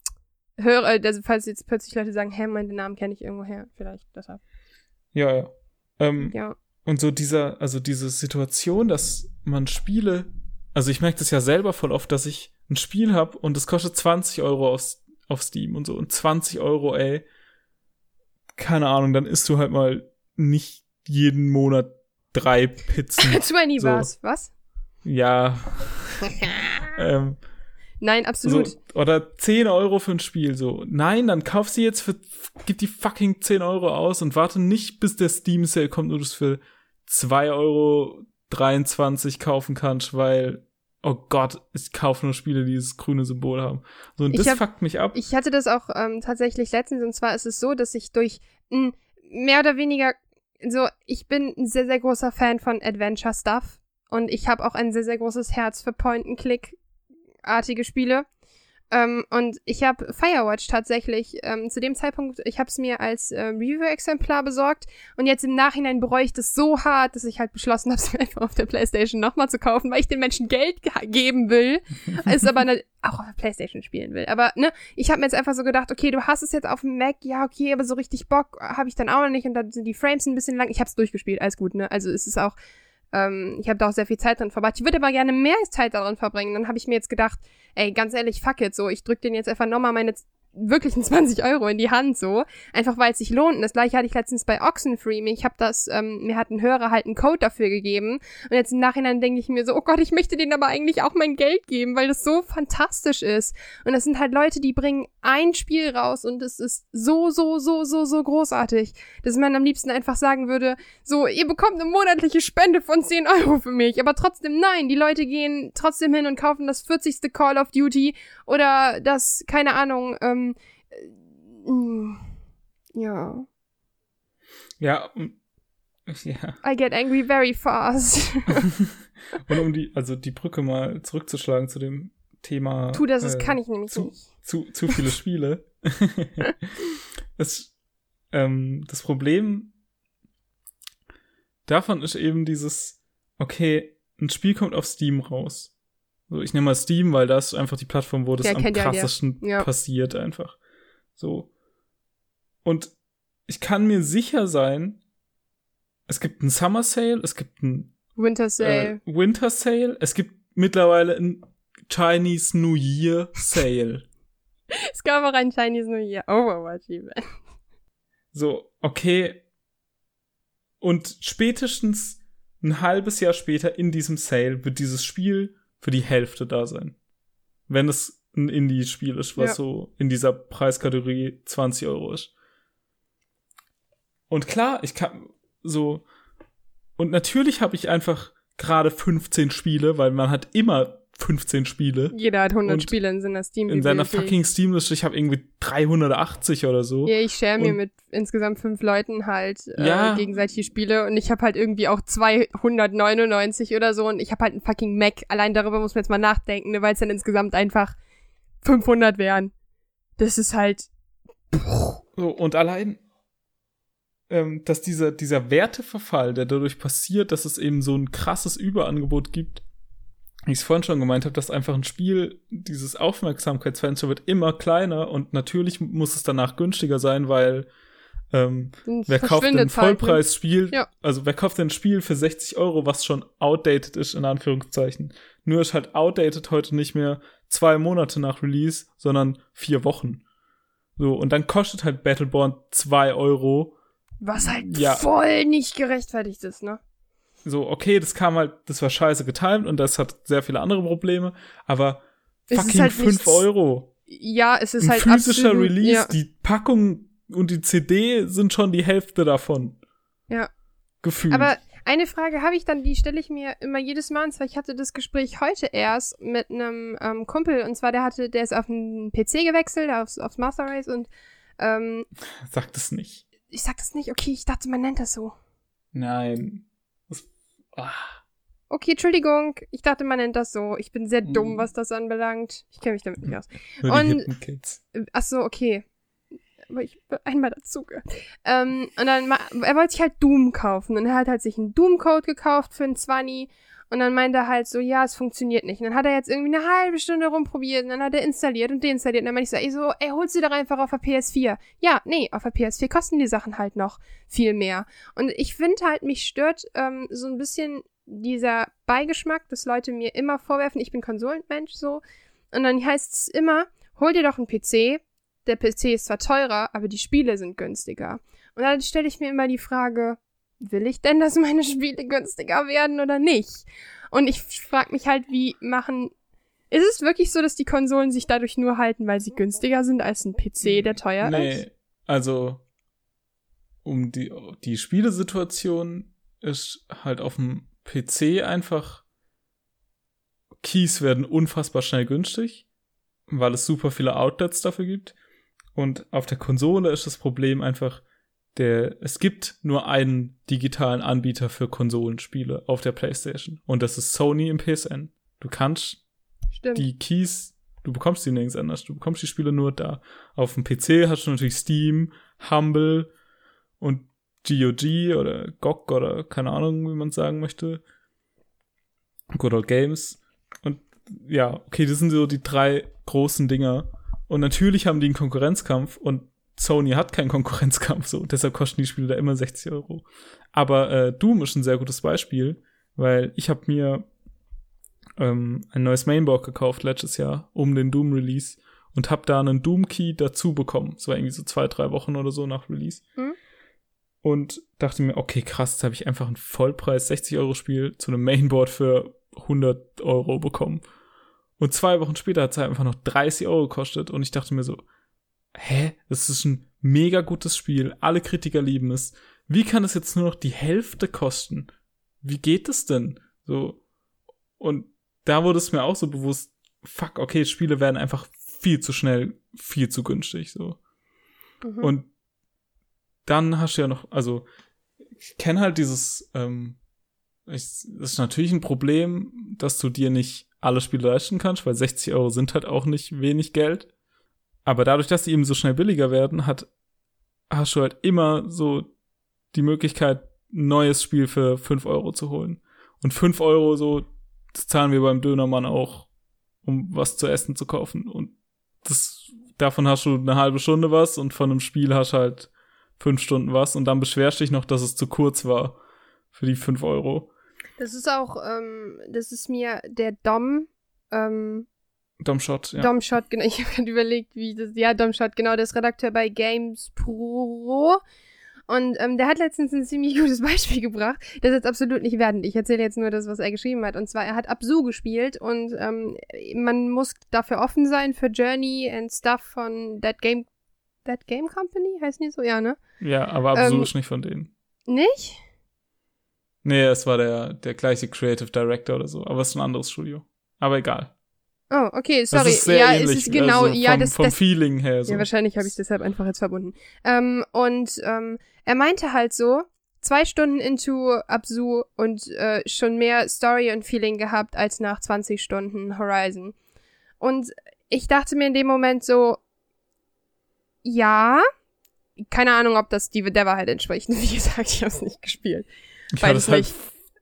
B: höre, also falls jetzt plötzlich Leute sagen, hä, meinen Namen kenne ich irgendwo her, vielleicht deshalb.
A: Ja, ja. Ähm,
B: Ja.
A: Und so dieser, also diese Situation, dass man Spiele, also ich merke das ja selber voll oft, dass ich ein Spiel hab und es kostet 20 Euro auf, auf Steam und so. Und 20 Euro, ey, keine Ahnung, dann isst du halt mal nicht jeden Monat drei Pizzen.
B: 20
A: So.
B: war's, was?
A: ja. ähm,
B: Nein, absolut.
A: so, oder 10 Euro für ein Spiel, so. Nein, dann kauf sie jetzt für, gib die fucking 10 Euro aus und warte nicht, bis der Steam Sale kommt und du es für 2,23 Euro kaufen kannst, weil, oh Gott, ich kaufe nur Spiele, die dieses grüne Symbol haben. So, und
B: Ich
A: das
B: hab-
A: fuckt mich ab.
B: Ich hatte das auch ähm, tatsächlich letztens und zwar ist es so, dass ich durch n, mehr oder weniger so, ich bin ein sehr, sehr großer Fan von Adventure Stuff und ich habe auch ein sehr, sehr großes Herz für Point-and-Click-artige Spiele. Ähm, und ich habe Firewatch tatsächlich ähm, zu dem Zeitpunkt, ich habe es mir als äh, Review-Exemplar besorgt und jetzt im Nachhinein bereue ich das so hart, dass ich halt beschlossen habe, es mir einfach auf der Playstation nochmal zu kaufen, weil ich den Menschen Geld ge- geben will, es aber ne, auch auf der Playstation spielen will. Aber ne, ich habe mir jetzt einfach so gedacht, okay, du hast es jetzt auf dem Mac, ja, okay, aber so richtig Bock habe ich dann auch noch nicht und dann sind die Frames ein bisschen lang. Ich habe es durchgespielt, alles gut, ne? Also es ist auch, ähm, ich habe da auch sehr viel Zeit drin verbracht. Ich würde aber gerne mehr Zeit darin verbringen. Dann habe ich mir jetzt gedacht, ey, ganz ehrlich, fuck it, so, ich drück den jetzt einfach nochmal meine wirklichen 20 Euro in die Hand so, einfach weil es sich lohnt. Und das gleiche hatte ich letztens bei Oxenfree. Ich habe das, ähm, mir hat ein Hörer halt einen Code dafür gegeben. Und jetzt im Nachhinein denke ich mir so, oh Gott, ich möchte denen aber eigentlich auch mein Geld geben, weil das so fantastisch ist. Und das sind halt Leute, die bringen ein Spiel raus und es ist so, so, so, so, so großartig, dass man am liebsten einfach sagen würde, so, ihr bekommt eine monatliche Spende von 10 Euro für mich. Aber trotzdem, nein, die Leute gehen trotzdem hin und kaufen das 40. Call of Duty oder das, keine Ahnung, ähm, äh, ja.
A: Ja, ja.
B: I get angry very fast.
A: Und um die, also die Brücke mal zurückzuschlagen zu dem Thema.
B: Tu das, das äh, kann ich nämlich
A: zu,
B: nicht.
A: Zu, zu viele Spiele. das, ähm, das Problem davon ist eben dieses, okay, ein Spiel kommt auf Steam raus. So, ich nehme mal Steam, weil das einfach die Plattform, wo das
B: ja,
A: am krassesten ja, ja. passiert einfach. So. Und ich kann mir sicher sein, es gibt einen Summer Sale, es gibt einen
B: Winter Sale.
A: Äh, Winter Sale, es gibt mittlerweile einen Chinese New Year Sale.
B: es gab auch einen Chinese New Year Overwatch Event.
A: So, okay. Und spätestens ein halbes Jahr später in diesem Sale wird dieses Spiel für die Hälfte da sein. Wenn es ein Indie-Spiel ist, was ja. so in dieser Preiskategorie 20 Euro ist. Und klar, ich kann so. Und natürlich habe ich einfach gerade 15 Spiele, weil man hat immer 15 Spiele.
B: Jeder hat 100 Spiele in seiner steam
A: In seiner fucking Steam-Liste. Ich habe irgendwie 380 oder so.
B: Ja, ich share mir mit insgesamt fünf Leuten halt äh, ja. gegenseitig Spiele und ich habe halt irgendwie auch 299 oder so und ich habe halt einen fucking Mac. Allein darüber muss man jetzt mal nachdenken, ne, weil es dann insgesamt einfach 500 wären. Das ist halt.
A: So, und allein, ähm, dass dieser, dieser Werteverfall, der dadurch passiert, dass es eben so ein krasses Überangebot gibt, wie ich es vorhin schon gemeint habe, dass einfach ein Spiel, dieses Aufmerksamkeitsfenster wird immer kleiner und natürlich muss es danach günstiger sein, weil ähm, wer kauft denn ein Vollpreisspiel,
B: ja.
A: also wer kauft denn ein Spiel für 60 Euro, was schon outdated ist, in Anführungszeichen. Nur ist halt outdated heute nicht mehr zwei Monate nach Release, sondern vier Wochen. So, und dann kostet halt Battleborn zwei Euro.
B: Was halt ja. voll nicht gerechtfertigt ist, ne?
A: So, okay, das kam halt, das war scheiße getimt und das hat sehr viele andere Probleme, aber es fucking halt fünf Euro.
B: Ja, es ist
A: Ein
B: halt
A: physischer
B: absolut,
A: Release,
B: ja.
A: die Packung und die CD sind schon die Hälfte davon.
B: Ja.
A: Gefühlt.
B: Aber eine Frage habe ich dann, die stelle ich mir immer jedes Mal, und zwar, ich hatte das Gespräch heute erst mit einem ähm, Kumpel, und zwar der hatte, der ist auf den PC gewechselt, aufs, aufs Master Race und ähm,
A: Sag das nicht.
B: Ich sag das nicht, okay, ich dachte, man nennt das so.
A: Nein.
B: Ah. Okay, Entschuldigung, ich dachte, man nennt das so. Ich bin sehr dumm, hm. was das anbelangt. Ich kenne mich damit nicht aus.
A: Und.
B: Ach so, okay aber ich einmal dazugehört. Ähm, und dann, er wollte sich halt Doom kaufen und er hat halt sich einen Doom-Code gekauft für einen 20 und dann meinte er halt so, ja, es funktioniert nicht. Und dann hat er jetzt irgendwie eine halbe Stunde rumprobiert und dann hat er installiert und deinstalliert. Und dann meinte ich so, ey, so, ey, holst du doch einfach auf der PS4. Ja, nee, auf der PS4 kosten die Sachen halt noch viel mehr. Und ich finde halt, mich stört ähm, so ein bisschen dieser Beigeschmack, dass Leute mir immer vorwerfen, ich bin Konsolenmensch so. Und dann heißt es immer, hol dir doch einen PC, der PC ist zwar teurer, aber die Spiele sind günstiger. Und dann stelle ich mir immer die Frage, will ich denn, dass meine Spiele günstiger werden oder nicht? Und ich frage mich halt, wie machen. Ist es wirklich so, dass die Konsolen sich dadurch nur halten, weil sie günstiger sind als ein PC, der teuer nee, ist? Nee,
A: also um die, die Spielesituation ist halt auf dem PC einfach Keys werden unfassbar schnell günstig, weil es super viele Outlets dafür gibt. Und auf der Konsole ist das Problem einfach, der, es gibt nur einen digitalen Anbieter für Konsolenspiele auf der PlayStation. Und das ist Sony im PSN. Du kannst
B: Stimmt.
A: die Keys, du bekommst die nirgends anders. Du bekommst die Spiele nur da. Auf dem PC hast du natürlich Steam, Humble und GOG oder GOG oder keine Ahnung, wie man sagen möchte. Good Old Games. Und ja, okay, das sind so die drei großen Dinger. Und natürlich haben die einen Konkurrenzkampf und Sony hat keinen Konkurrenzkampf, so deshalb kosten die Spiele da immer 60 Euro. Aber äh, Doom ist ein sehr gutes Beispiel, weil ich habe mir ähm, ein neues Mainboard gekauft letztes Jahr um den Doom Release und habe da einen Doom Key dazu bekommen. Das war irgendwie so zwei, drei Wochen oder so nach Release.
B: Mhm.
A: Und dachte mir, okay, krass, jetzt habe ich einfach ein Vollpreis 60 Euro Spiel zu einem Mainboard für 100 Euro bekommen. Und zwei Wochen später hat es halt einfach noch 30 Euro gekostet und ich dachte mir so, hä, das ist ein mega gutes Spiel, alle Kritiker lieben es. Wie kann es jetzt nur noch die Hälfte kosten? Wie geht es denn? So. Und da wurde es mir auch so bewusst, fuck, okay, Spiele werden einfach viel zu schnell, viel zu günstig, so.
B: Mhm.
A: Und dann hast du ja noch, also ich kenne halt dieses, ähm, ich, das ist natürlich ein Problem, dass du dir nicht alle Spiele leisten kannst, weil 60 Euro sind halt auch nicht wenig Geld. Aber dadurch, dass die eben so schnell billiger werden, hat, hast du halt immer so die Möglichkeit, ein neues Spiel für 5 Euro zu holen. Und 5 Euro so, das zahlen wir beim Dönermann auch, um was zu essen zu kaufen. Und das, davon hast du eine halbe Stunde was und von einem Spiel hast du halt fünf Stunden was und dann beschwerst dich noch, dass es zu kurz war für die 5 Euro.
B: Das ist auch, ähm, das ist mir der Dom, ähm,
A: Domshot, ja.
B: Domshot, genau, ich habe gerade überlegt, wie das, ja, Domshot, genau, der ist Redakteur bei Games Pro. Und ähm, der hat letztens ein ziemlich gutes Beispiel gebracht. Das ist jetzt absolut nicht wertend. Ich erzähle jetzt nur das, was er geschrieben hat. Und zwar, er hat Absu gespielt und ähm, man muss dafür offen sein für Journey and Stuff von That Game, That Game Company, heißen die so? Ja, ne?
A: Ja, aber Absu
B: Ähm,
A: ist nicht von denen.
B: Nicht?
A: Nee, es war der, der gleiche Creative Director oder so, aber es ist ein anderes Studio. Aber egal.
B: Oh, okay,
A: Das
B: sorry.
A: ist sehr
B: ja,
A: ähnlich,
B: es ist genau,
A: also
B: ja,
A: vom,
B: das,
A: vom
B: das,
A: Feeling her so.
B: Ja, wahrscheinlich habe ich es deshalb einfach jetzt verbunden. Ähm, und ähm, er meinte halt so, zwei Stunden into Absu und äh, schon mehr Story und Feeling gehabt als nach 20 Stunden Horizon. Und ich dachte mir in dem Moment so, ja, keine Ahnung, ob das die der Wahrheit entspricht. Wie gesagt, ich habe es nicht gespielt.
A: ich hatte es halt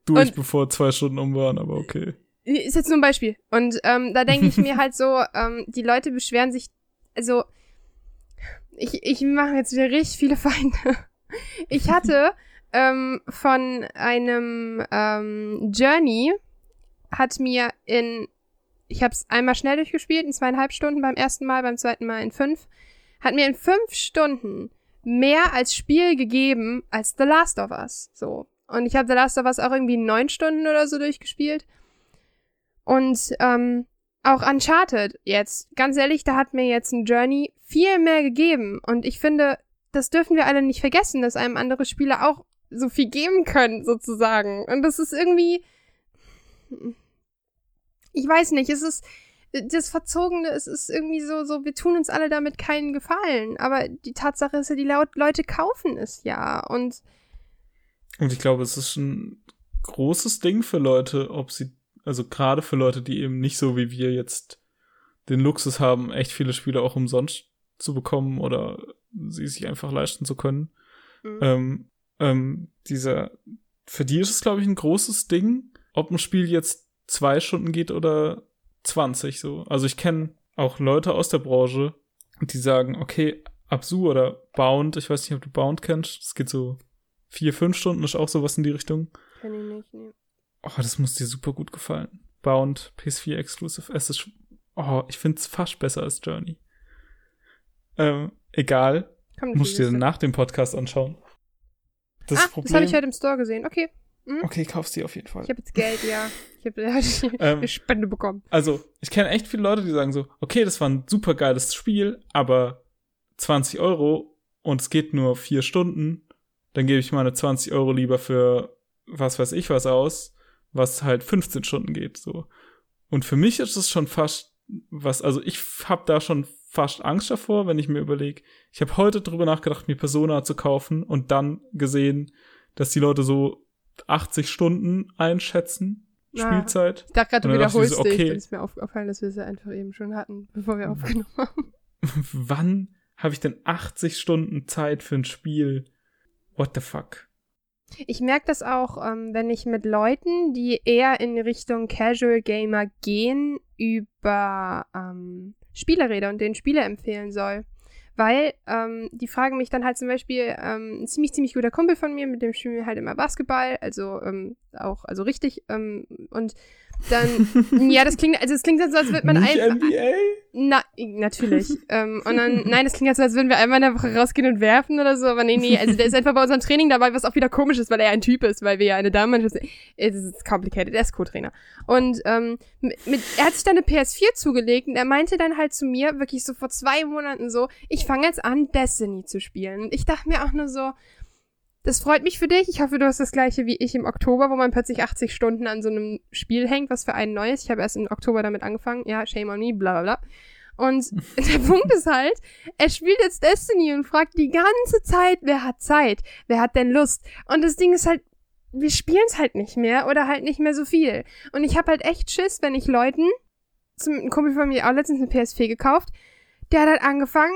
A: durch,
B: Und-
A: bevor zwei Stunden um waren, aber okay.
B: Ist jetzt nur ein Beispiel. Und ähm, da denke ich mir halt so, ähm, die Leute beschweren sich, also ich, ich mache jetzt wieder richtig viele Feinde. Ich hatte ähm, von einem ähm, Journey, hat mir in, ich habe es einmal schnell durchgespielt, in zweieinhalb Stunden beim ersten Mal, beim zweiten Mal in fünf, hat mir in fünf Stunden mehr als Spiel gegeben als The Last of Us. So. Und ich habe The Last of Us auch irgendwie in neun Stunden oder so durchgespielt. Und ähm, auch Uncharted jetzt, ganz ehrlich, da hat mir jetzt ein Journey viel mehr gegeben. Und ich finde, das dürfen wir alle nicht vergessen, dass einem andere Spiele auch so viel geben können, sozusagen. Und das ist irgendwie. Ich weiß nicht, es ist. Das Verzogene, es ist irgendwie so, so, wir tun uns alle damit keinen Gefallen. Aber die Tatsache ist ja, die Leute kaufen es ja. Und
A: Und ich glaube, es ist ein großes Ding für Leute, ob sie, also gerade für Leute, die eben nicht so wie wir jetzt den Luxus haben, echt viele Spiele auch umsonst zu bekommen oder sie sich einfach leisten zu können.
B: Mhm.
A: Ähm, ähm, dieser, für die ist es, glaube ich, ein großes Ding, ob ein Spiel jetzt zwei Stunden geht oder 20 so. Also ich kenne auch Leute aus der Branche, die sagen, okay, Absu oder Bound, ich weiß nicht, ob du Bound kennst, es geht so vier, fünf Stunden, ist auch sowas in die Richtung.
B: Kenn ich nicht, nee.
A: Oh, das muss dir super gut gefallen. Bound, PS4 Exclusive. Es ist, oh, ich find's fast besser als Journey. Ähm, egal.
B: Die
A: du dir nach dem Podcast anschauen. Das
B: ah, das habe ich heute im Store gesehen. Okay.
A: okay, kaufst die auf jeden Fall.
B: Ich habe jetzt Geld, ja. Ich habe
A: Ähm.
B: eine Spende bekommen.
A: Also, ich kenne echt viele Leute, die sagen so, okay, das war ein super geiles Spiel, aber 20 Euro und es geht nur vier Stunden, dann gebe ich meine 20 Euro lieber für was weiß ich was aus, was halt 15 Stunden geht, so. Und für mich ist es schon fast was, also ich habe da schon fast Angst davor, wenn ich mir überlege, ich habe heute drüber nachgedacht, mir Persona zu kaufen und dann gesehen, dass die Leute so 80 Stunden einschätzen,
B: Ah.
A: Spielzeit.
B: Ich dachte gerade, du wiederholst
A: so,
B: dich.
A: okay.
B: Dann ist mir aufgefallen, dass wir es ja einfach eben schon hatten, bevor wir aufgenommen haben.
A: wann habe ich denn 80 Stunden Zeit für ein Spiel? What the fuck?
B: Ich merke das auch, ähm, wenn ich mit Leuten, die eher in Richtung Casual Gamer gehen, über ähm, Spiele rede und denen Spiele empfehlen soll. Weil ähm, die fragen mich dann halt zum Beispiel, ähm, ein ziemlich, ziemlich guter Kumpel von mir, mit dem spielen wir halt immer Basketball, also ähm, auch, also richtig, ähm, und dann, ja, das klingt, also es klingt so, als würde man
A: Nicht NBA?
B: na, natürlich, ähm, und dann, nein, das klingt jetzt so, als würden wir einmal in der Woche rausgehen und werfen oder so, aber nee, nee, also der ist einfach bei unserem Training dabei, was auch wieder komisch ist, weil er ein Typ ist, weil wir ja eine Damenmannschaft sind. Es ist complicated, er ist Co-Trainer. Und, ähm, mit, er hat sich dann eine PS4 zugelegt und er meinte dann halt zu mir, wirklich so vor zwei Monaten so, ich fange jetzt an, Destiny zu spielen. Und ich dachte mir auch nur so, das freut mich für dich. Ich hoffe, du hast das gleiche wie ich im Oktober, wo man plötzlich 80 Stunden an so einem Spiel hängt, was für ein neues. Ich habe erst im Oktober damit angefangen. Ja, shame on me, bla bla bla. Und der Punkt ist halt, er spielt jetzt Destiny und fragt die ganze Zeit, wer hat Zeit? Wer hat denn Lust? Und das Ding ist halt, wir spielen es halt nicht mehr oder halt nicht mehr so viel. Und ich habe halt echt Schiss, wenn ich Leuten, zum, ein Kumpel von mir auch letztens eine PS4 gekauft, der hat halt angefangen,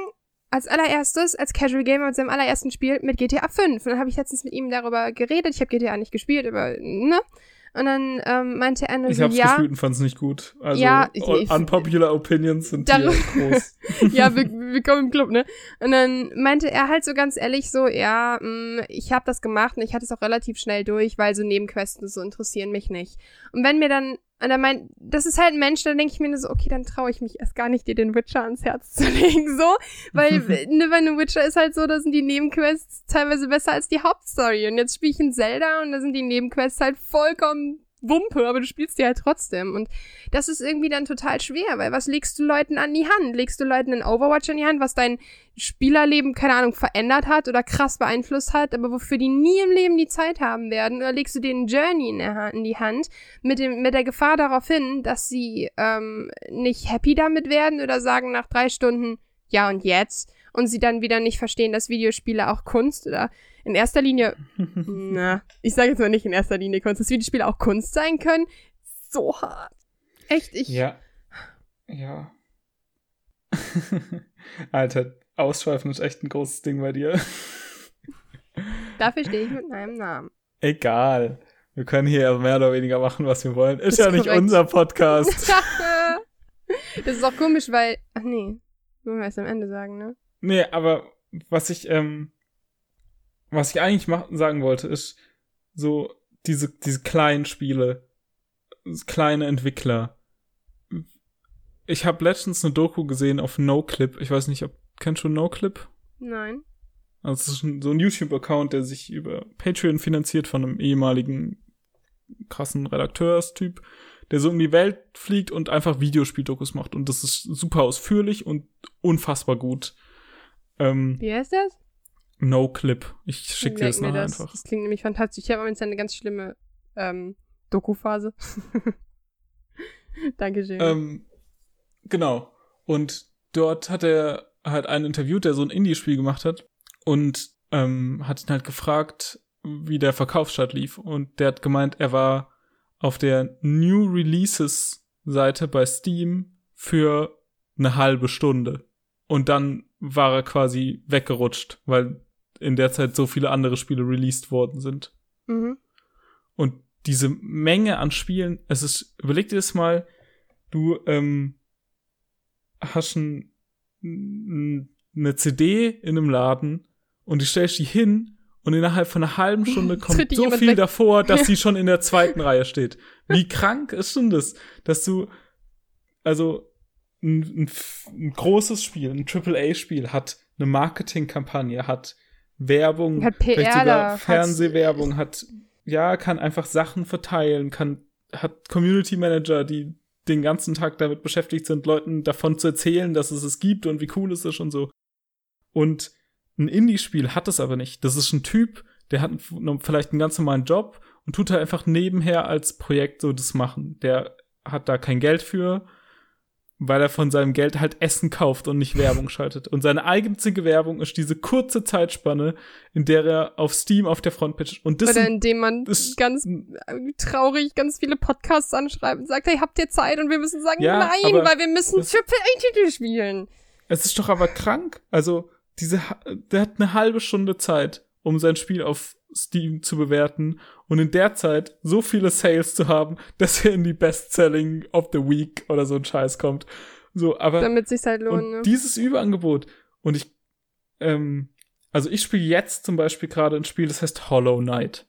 B: als allererstes, als Casual Gamer mit seinem allerersten Spiel mit GTA 5. Und dann habe ich letztens mit ihm darüber geredet. Ich habe GTA nicht gespielt, aber, ne? Und dann ähm, meinte er nur
A: Ich hab's
B: ja,
A: gespielt und fand's nicht gut. Also,
B: Ja, ich-
A: unpopular opinions sind hier
B: Darüber-
A: groß.
B: ja, wir, willkommen im Club, ne? Und dann meinte er halt so ganz ehrlich so, ja, mh, ich habe das gemacht und ich hatte es auch relativ schnell durch, weil so Nebenquesten so interessieren mich nicht. Und wenn mir dann, und er meint, das ist halt ein Mensch, dann denke ich mir nur so, okay, dann traue ich mich erst gar nicht, dir den Witcher ans Herz zu legen, so. Weil, ne, bei einem Witcher ist halt so, da sind die Nebenquests teilweise besser als die Hauptstory. Und jetzt spiele ich in Zelda und da sind die Nebenquests halt vollkommen Wumpe, aber du spielst die halt trotzdem. Und das ist irgendwie dann total schwer, weil was legst du Leuten an die Hand? Legst du Leuten ein Overwatch an die Hand, was dein Spielerleben, keine Ahnung, verändert hat oder krass beeinflusst hat, aber wofür die nie im Leben die Zeit haben werden? Oder legst du denen Journey in, der in die Hand mit, dem, mit der Gefahr darauf hin, dass sie ähm, nicht happy damit werden oder sagen nach drei Stunden, ja und jetzt? Und sie dann wieder nicht verstehen, dass Videospiele auch Kunst oder in erster Linie, na, ich sage jetzt mal nicht in erster Linie Kunst, dass Videospiele auch Kunst sein können. So hart. Echt, ich.
A: Ja. Ja. Alter, Ausschweifen ist echt ein großes Ding bei dir.
B: Dafür stehe ich mit meinem Namen.
A: Egal. Wir können hier mehr oder weniger machen, was wir wollen. Ist,
B: Ist
A: ja nicht
B: korrekt.
A: unser Podcast.
B: das ist auch komisch, weil. Ach nee. Wollen wir erst am Ende sagen, ne?
A: nee, aber was ich, ähm, was ich eigentlich mach, sagen wollte, ist so diese, diese kleinen Spiele, kleine Entwickler. Ich habe letztens eine Doku gesehen auf NoClip. Ich weiß nicht, ob kennst du NoClip?
B: Nein.
A: Also es ist so ein YouTube-Account, der sich über Patreon finanziert von einem ehemaligen krassen Redakteurstyp, der so um die Welt fliegt und einfach Videospieldokus macht. Und das ist super ausführlich und unfassbar gut. Ähm,
B: Wie heißt das?
A: No Clip. Ich schicke dir das nachher
B: das.
A: einfach.
B: Das klingt nämlich fantastisch. Ich habe momentan eine ganz schlimme ähm, Doku-Phase. Dankeschön.
A: Ähm, genau. Und dort hat er halt einen interviewt, der so ein Indie-Spiel gemacht hat und ähm, hat ihn halt gefragt, wie der Verkaufsstart lief. Und der hat gemeint, er war auf der New Releases Seite bei Steam für eine halbe Stunde. Und dann war er quasi weggerutscht, weil in der Zeit so viele andere Spiele released worden sind.
B: mhm.
A: Und diese Menge an Spielen, es ist, überleg dir das mal, du ähm, hast ein, eine CD in einem Laden und du stellst die hin und innerhalb von einer halben Stunde kommt
B: die
A: so viel
B: weg.
A: davor, dass sie schon in der zweiten Reihe steht. Wie krank ist denn das, dass du, also ein, ein, ein großes Spiel, ein AAA-Spiel hat eine Marketingkampagne, hat Werbung,
B: Hat
A: vielleicht
B: PR da,
A: sogar Fernsehwerbung, hat ja, kann einfach Sachen verteilen, kann, hat Community Manager, die den ganzen Tag damit beschäftigt sind, Leuten davon zu erzählen, dass es es gibt und wie cool es ist und so. Und ein Indie-Spiel hat es aber nicht. Das ist ein Typ, der hat vielleicht einen ganz normalen Job und tut halt einfach nebenher als Projekt so das machen. Der hat da kein Geld für, weil er von seinem Geld halt Essen kauft und nicht Werbung schaltet. Und seine einzige Werbung ist diese kurze Zeitspanne, in der er auf Steam auf der Frontpage und das
B: Oder indem man ganz äh, traurig ganz viele Podcasts anschreibt und sagt, hey, habt ihr Zeit? Und wir müssen sagen,
A: Ja,
B: nein, weil wir müssen
A: das-
B: Triple-A-Titel spielen.
A: Es ist doch aber krank. Also, diese, der hat eine halbe Stunde Zeit, um sein Spiel auf Steam zu bewerten und in der Zeit so viele Sales zu haben, dass er in die Best-Selling of the Week oder so ein Scheiß kommt. So, aber
B: Damit sich's halt lohnt,
A: und
B: ne?
A: dieses Überangebot und ich, ähm, also ich spiele jetzt zum Beispiel gerade ein Spiel, das heißt Hollow Knight.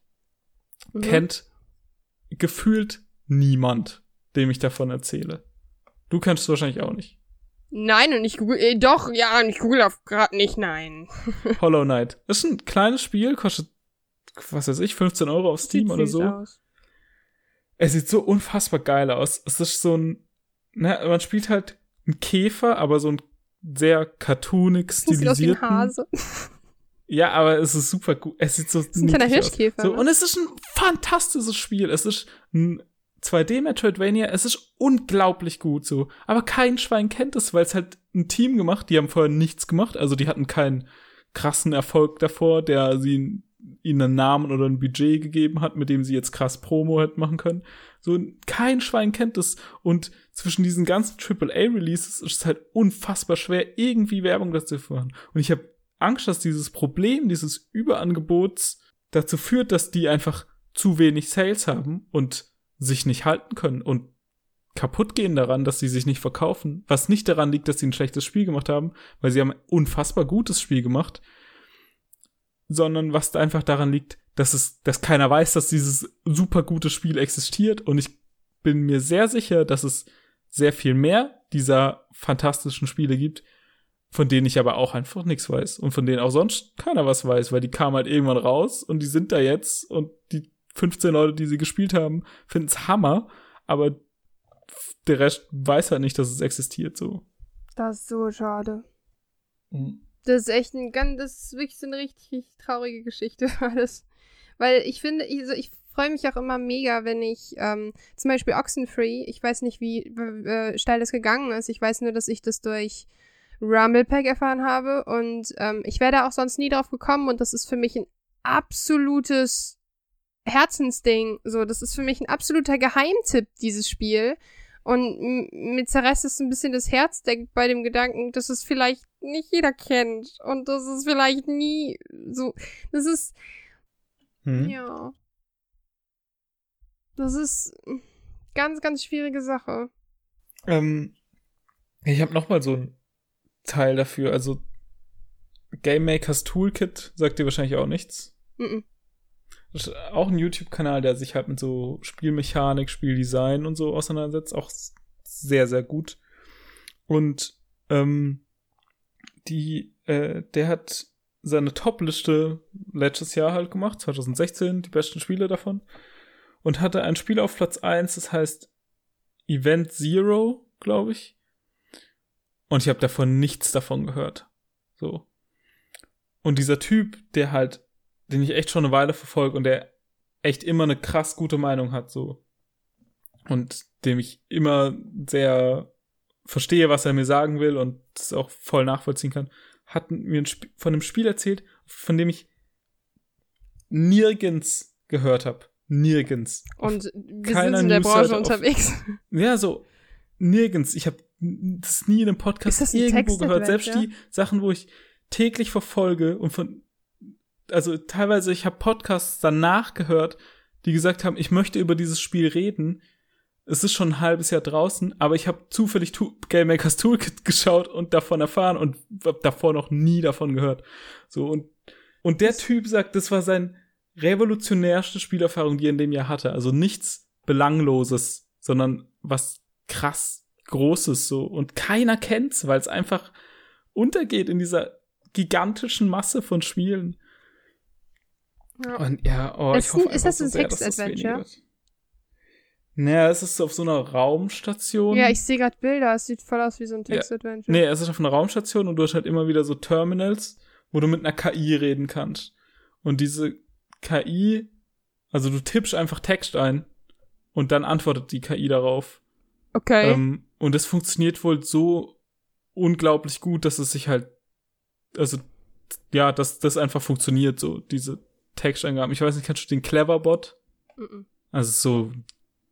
B: Mhm.
A: Kennt gefühlt niemand. dem ich davon erzähle. Du kennst es wahrscheinlich auch nicht.
B: Nein, und ich google, äh, doch, ja, und ich google auf gerade nicht, nein.
A: Hollow Knight. Ist ein kleines Spiel, kostet, was weiß ich, 15 Euro auf Steam
B: Sieht
A: oder so.
B: Aus.
A: Es sieht so unfassbar geil aus. Es ist so ein, na, man spielt halt einen Käfer, aber so ein sehr cartoonig
B: Sieht aus wie ein
A: stilisierten.
B: Hase.
A: Ja, aber es ist super gut. Es sieht so
B: ist ein kleiner. Hirschkäfer,
A: So,
B: ne?
A: und es ist ein fantastisches Spiel. Es ist ein 2D Metroidvania. Es ist unglaublich gut so. Aber kein Schwein kennt es, weil es halt ein Team gemacht. Die haben vorher nichts gemacht. Also die hatten keinen krassen Erfolg davor, der sie ihnen einen Namen oder ein Budget gegeben hat, mit dem sie jetzt krass Promo hätten machen können. So, kein Schwein kennt es. Und zwischen diesen ganzen AAA-Releases ist es halt unfassbar schwer, irgendwie Werbung dazu zu machen. Und ich habe Angst, dass dieses Problem, dieses Überangebots dazu führt, dass die einfach zu wenig Sales haben und sich nicht halten können und kaputt gehen daran, dass sie sich nicht verkaufen. Was nicht daran liegt, dass sie ein schlechtes Spiel gemacht haben, weil sie haben ein unfassbar gutes Spiel gemacht, sondern was da einfach daran liegt, dass es, dass keiner weiß, dass dieses super gute Spiel existiert und ich bin mir sehr sicher, dass es sehr viel mehr dieser fantastischen Spiele gibt, von denen ich aber auch einfach nichts weiß und von denen auch sonst keiner was weiß, weil die kamen halt irgendwann raus und die sind da jetzt und die 15 Leute, die sie gespielt haben, finden's Hammer, aber der Rest weiß halt nicht, dass es existiert so.
B: Das ist so schade. Das ist echt ein ganz, das ist wirklich so eine richtig, traurige Geschichte alles. Weil ich finde, ich, also ich freue mich auch immer mega, wenn ich ähm, zum Beispiel Oxenfree, ich weiß nicht, wie äh, steil das gegangen ist. Ich weiß nur, dass ich das durch Rumblepack erfahren habe und ähm, ich wäre da auch sonst nie drauf gekommen und das ist für mich ein absolutes Herzensding. So, das ist für mich ein absoluter Geheimtipp, dieses Spiel. Und mir zerreißt es ein bisschen das Herz der, bei dem Gedanken, dass es vielleicht nicht jeder kennt und dass es vielleicht nie so. Das ist
A: Hm?
B: ja. Das ist ganz, ganz schwierige Sache.
A: Ähm, ich habe noch mal so ein Teil dafür. Also Game Makers Toolkit sagt dir wahrscheinlich auch nichts.
B: Mhm.
A: Auch ein YouTube-Kanal, der sich halt mit so Spielmechanik, Spieldesign und so auseinandersetzt. Auch sehr, sehr gut. Und ähm, die, äh, der hat seine Top-Liste letztes Jahr halt gemacht, 2016, die besten Spiele davon. Und hatte ein Spiel auf Platz 1, das heißt Event Zero, glaube ich. Und ich habe davon nichts davon gehört. So. Und dieser Typ, der halt, den ich echt schon eine Weile verfolge und der echt immer eine krass gute Meinung hat, so. Und dem ich immer sehr verstehe, was er mir sagen will und das auch voll nachvollziehen kann, hat mir ein von einem Spiel erzählt, von dem ich nirgends gehört habe. Nirgends.
B: Und wir sind in der
A: Newsseite
B: Branche
A: auf-
B: unterwegs.
A: Ja, so nirgends. Ich habe das nie in einem Podcast irgendwo gehört. Selbst
B: Text-Adventure?
A: die Sachen, wo ich täglich verfolge und von also teilweise ich habe Podcasts danach gehört, die gesagt haben, ich möchte über dieses Spiel reden. Es ist schon ein halbes Jahr draußen, aber ich habe zufällig tu Game Makers Toolkit geschaut und davon erfahren und hab davor noch nie davon gehört. So und und der Typ sagt, das war sein revolutionärste Spielerfahrung, die er in dem Jahr hatte. Also nichts Belangloses, sondern was krass Großes so. Und keiner kennt's, weil es einfach untergeht in dieser gigantischen Masse von Spielen.
B: Ja.
A: Und ja, oh,
B: Ist
A: ich hoffe
B: ist das ein
A: das
B: Text-Adventure?
A: Naja, es ist auf so einer Raumstation.
B: Ja, ich sehe gerade Bilder. Es sieht voll aus wie so ein
A: Ja.
B: Text-Adventure.
A: Nee, es ist auf einer Raumstation und du hast halt immer wieder so Terminals, wo du mit einer KI reden kannst. Und diese KI, also du tippst einfach Text ein und dann antwortet die KI darauf.
B: Okay.
A: Ähm, und es funktioniert wohl so unglaublich gut, dass es sich halt, also, ja, dass das einfach funktioniert, so, diese Texteingaben. Ich weiß nicht, kennst du den Cleverbot?
B: Mhm.
A: Also so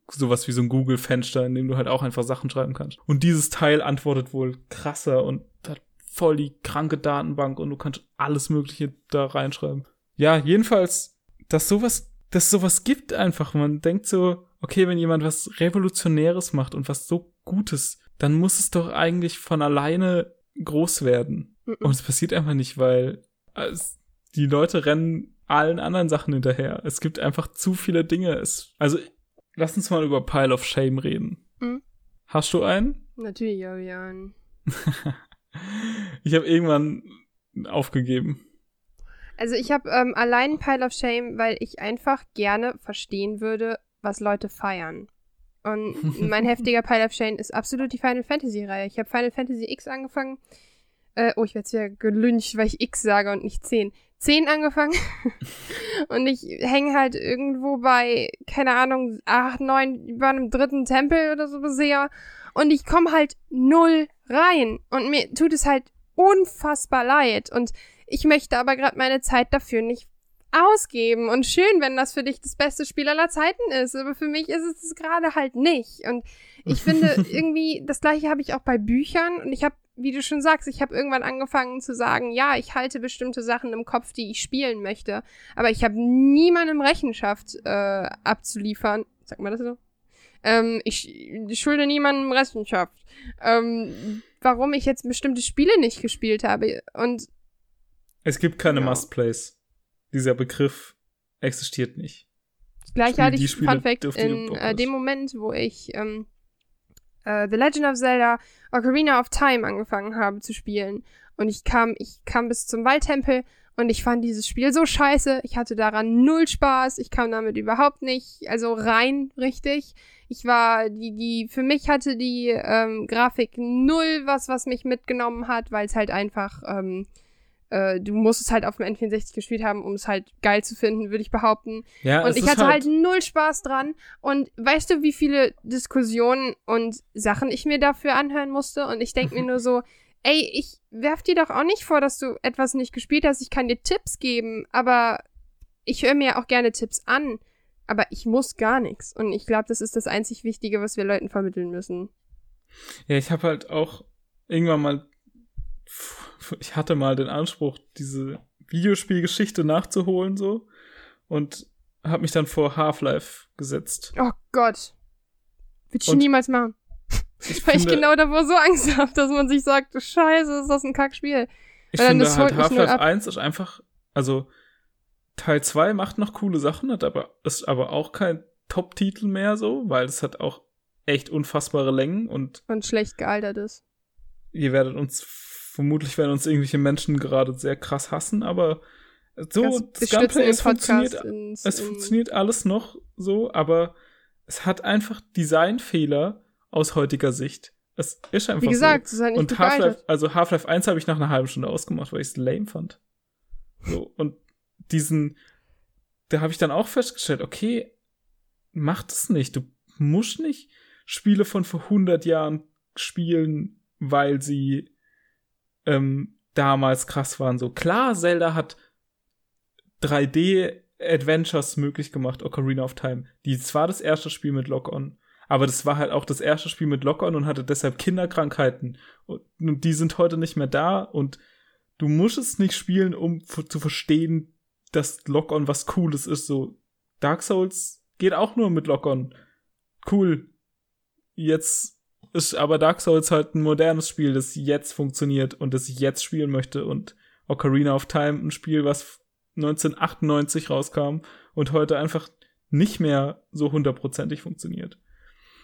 A: sowas wie so ein Google-Fenster, in dem du halt auch einfach Sachen schreiben kannst. Und dieses Teil antwortet wohl krasser und hat voll die kranke Datenbank und du kannst alles Mögliche da reinschreiben. Ja, jedenfalls, dass sowas, dass sowas gibt einfach. Man denkt so, okay, wenn jemand was Revolutionäres macht und was so Gutes, dann muss es doch eigentlich von alleine groß werden. Und es passiert einfach nicht, weil es, die Leute rennen allen anderen Sachen hinterher. Es gibt einfach zu viele Dinge. Es, also, lass uns mal über Pile of Shame reden.
B: Hm?
A: Hast du einen?
B: Natürlich habe ich einen.
A: ich habe irgendwann aufgegeben.
B: Also ich habe ähm, allein Pile of Shame, weil ich einfach gerne verstehen würde, was Leute feiern. Und mein heftiger Pile of Shame ist absolut die Final Fantasy Reihe. Ich habe Final Fantasy X angefangen. Äh, oh, ich werde jetzt ja gelüncht, weil ich X sage und nicht 10. 10 angefangen. und ich hänge halt irgendwo bei, keine Ahnung, 8, 9, über einem dritten Tempel oder so bisher. Und ich komme halt null rein. Und mir tut es halt unfassbar leid. Und ich möchte aber gerade meine Zeit dafür nicht ausgeben. Und schön, wenn das für dich das beste Spiel aller Zeiten ist. Aber für mich ist es gerade halt nicht. Und ich finde irgendwie, das gleiche habe ich auch bei Büchern. Und ich habe, wie du schon sagst, ich habe irgendwann angefangen zu sagen, ja, ich halte bestimmte Sachen im Kopf, die ich spielen möchte. Aber ich habe niemandem Rechenschaft äh, abzuliefern. Sag mal das so? Ähm, ich, ich schulde niemandem Rechenschaft. Ähm, warum ich jetzt bestimmte Spiele nicht gespielt habe. Und
A: es gibt keine
B: Ja.
A: Must-Plays. Dieser Begriff existiert nicht.
B: Gleich
A: Spiele,
B: hatte
A: die
B: ich,
A: Spiele,
B: Fun Fact, in äh, dem Moment, wo ich ähm, äh, The Legend of Zelda Ocarina of Time angefangen habe zu spielen. Und ich kam, ich kam bis zum Waldtempel und ich fand dieses Spiel so scheiße. Ich hatte daran null Spaß. Ich kam damit überhaupt nicht, also rein richtig. Ich war, die, die, für mich hatte die ähm, Grafik null was, was mich mitgenommen hat, weil es halt einfach, ähm, äh, du musst es halt auf dem N64 gespielt haben, um es halt geil zu finden, würde ich behaupten.
A: Ja,
B: Und ich hatte halt, null Spaß dran. Und weißt du, wie viele Diskussionen und Sachen ich mir dafür anhören musste? Und ich denke mir nur so, ey, ich werf dir doch auch nicht vor, dass du etwas nicht gespielt hast. Ich kann dir Tipps geben, aber ich höre mir auch gerne Tipps an. Aber ich muss gar nichts. Und ich glaube, das ist das einzig Wichtige, was wir Leuten vermitteln müssen.
A: Ja, ich habe halt auch irgendwann mal, ich hatte mal den Anspruch, diese Videospielgeschichte nachzuholen so und habe mich dann vor Half-Life gesetzt.
B: Oh Gott. Würde ich
A: Und
B: niemals machen.
A: Ich
B: Weil ich
A: finde,
B: genau davor so Angst habe, dass man sich sagt, Scheiße, ist das ein Kackspiel.
A: ich
B: weil
A: finde halt Half-Life
B: ab.
A: 1 ist einfach, also Teil 2 macht noch coole Sachen, hat aber ist aber auch kein Top-Titel mehr so, weil es hat auch echt unfassbare Längen und
B: Und schlecht gealtert ist.
A: ihr werdet uns vermutlich werden uns irgendwelche Menschen gerade sehr krass hassen, aber so
B: Das-
A: Gunplay es funktioniert
B: ins-
A: es funktioniert alles noch so, aber es hat einfach Designfehler aus heutiger Sicht. Es ist einfach
B: Wie gesagt,
A: so.
B: es ist halt nicht
A: und Half-Life, also Half-Life 1 habe ich nach einer halben Stunde ausgemacht, weil ich es lame fand. So und diesen da habe ich dann auch festgestellt, okay, mach das nicht. Du musst nicht Spiele von vor 100 Jahren spielen, weil sie ähm, damals krass waren. So klar, Zelda hat 3D Adventures möglich gemacht, Ocarina of Time. Die war das erste Spiel mit Lock-on. Aber das war halt auch das erste Spiel mit Lock-on und hatte deshalb Kinderkrankheiten. Und, und die sind heute nicht mehr da und du musst es nicht spielen, um zu verstehen, dass Lock-on was Cooles ist. So, Dark Souls geht auch nur mit Lock-on. Cool. Jetzt ist aber Dark Souls halt ein modernes Spiel, das jetzt funktioniert und das ich jetzt spielen möchte. Und Ocarina of Time, ein Spiel, was 1998 rauskam und heute einfach nicht mehr so hundertprozentig funktioniert.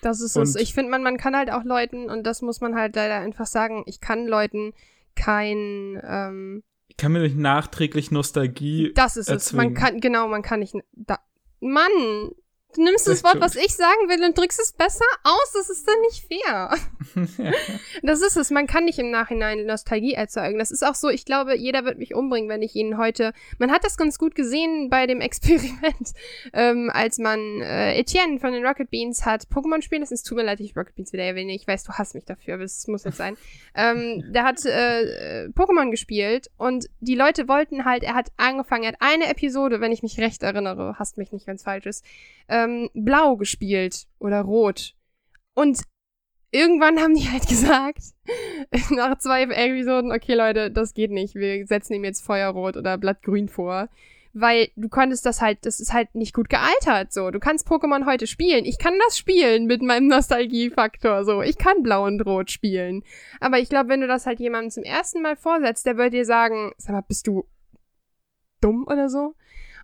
B: Das ist es.
A: Und-
B: Ich finde, man, man kann halt auch Leuten, und das muss man halt leider einfach sagen, ich kann Leuten kein, ähm,
A: Ich kann mir nicht nachträglich Nostalgie.
B: das ist es. Man
A: erzwingen.
B: kann, genau, man kann nicht, da, Mann, du nimmst das Wort, was ich sagen will und drückst es besser aus, das ist dann nicht fair. Das ist es. Man kann nicht im Nachhinein Nostalgie erzeugen. Das ist auch so, ich glaube, jeder wird mich umbringen, wenn ich ihn heute. Man hat das ganz gut gesehen bei dem Experiment, ähm, als man äh, Etienne von den Rocket Beans hat Pokémon spielen lassen. Es tut mir leid, ich Rocket Beans wieder erwähne. Ich weiß, du hasst mich dafür, aber es muss jetzt sein. ähm, der hat äh, Pokémon gespielt und die Leute wollten halt, er hat angefangen, er hat eine Episode, wenn ich mich recht erinnere, hasst mich nicht, wenn es falsch ist, ähm, blau gespielt oder rot. Und irgendwann haben die halt gesagt, nach zwei Episoden, okay Leute, das geht nicht, wir setzen ihm jetzt Feuerrot oder Blattgrün vor. Weil du konntest das halt, das ist halt nicht gut gealtert, so. Du kannst Pokémon heute spielen. Ich kann das spielen mit meinem Nostalgiefaktor, so. Ich kann Blau und Rot spielen. Aber ich glaube, wenn du das halt jemandem zum ersten Mal vorsetzt, der wird dir sagen, sag mal, bist du dumm oder so?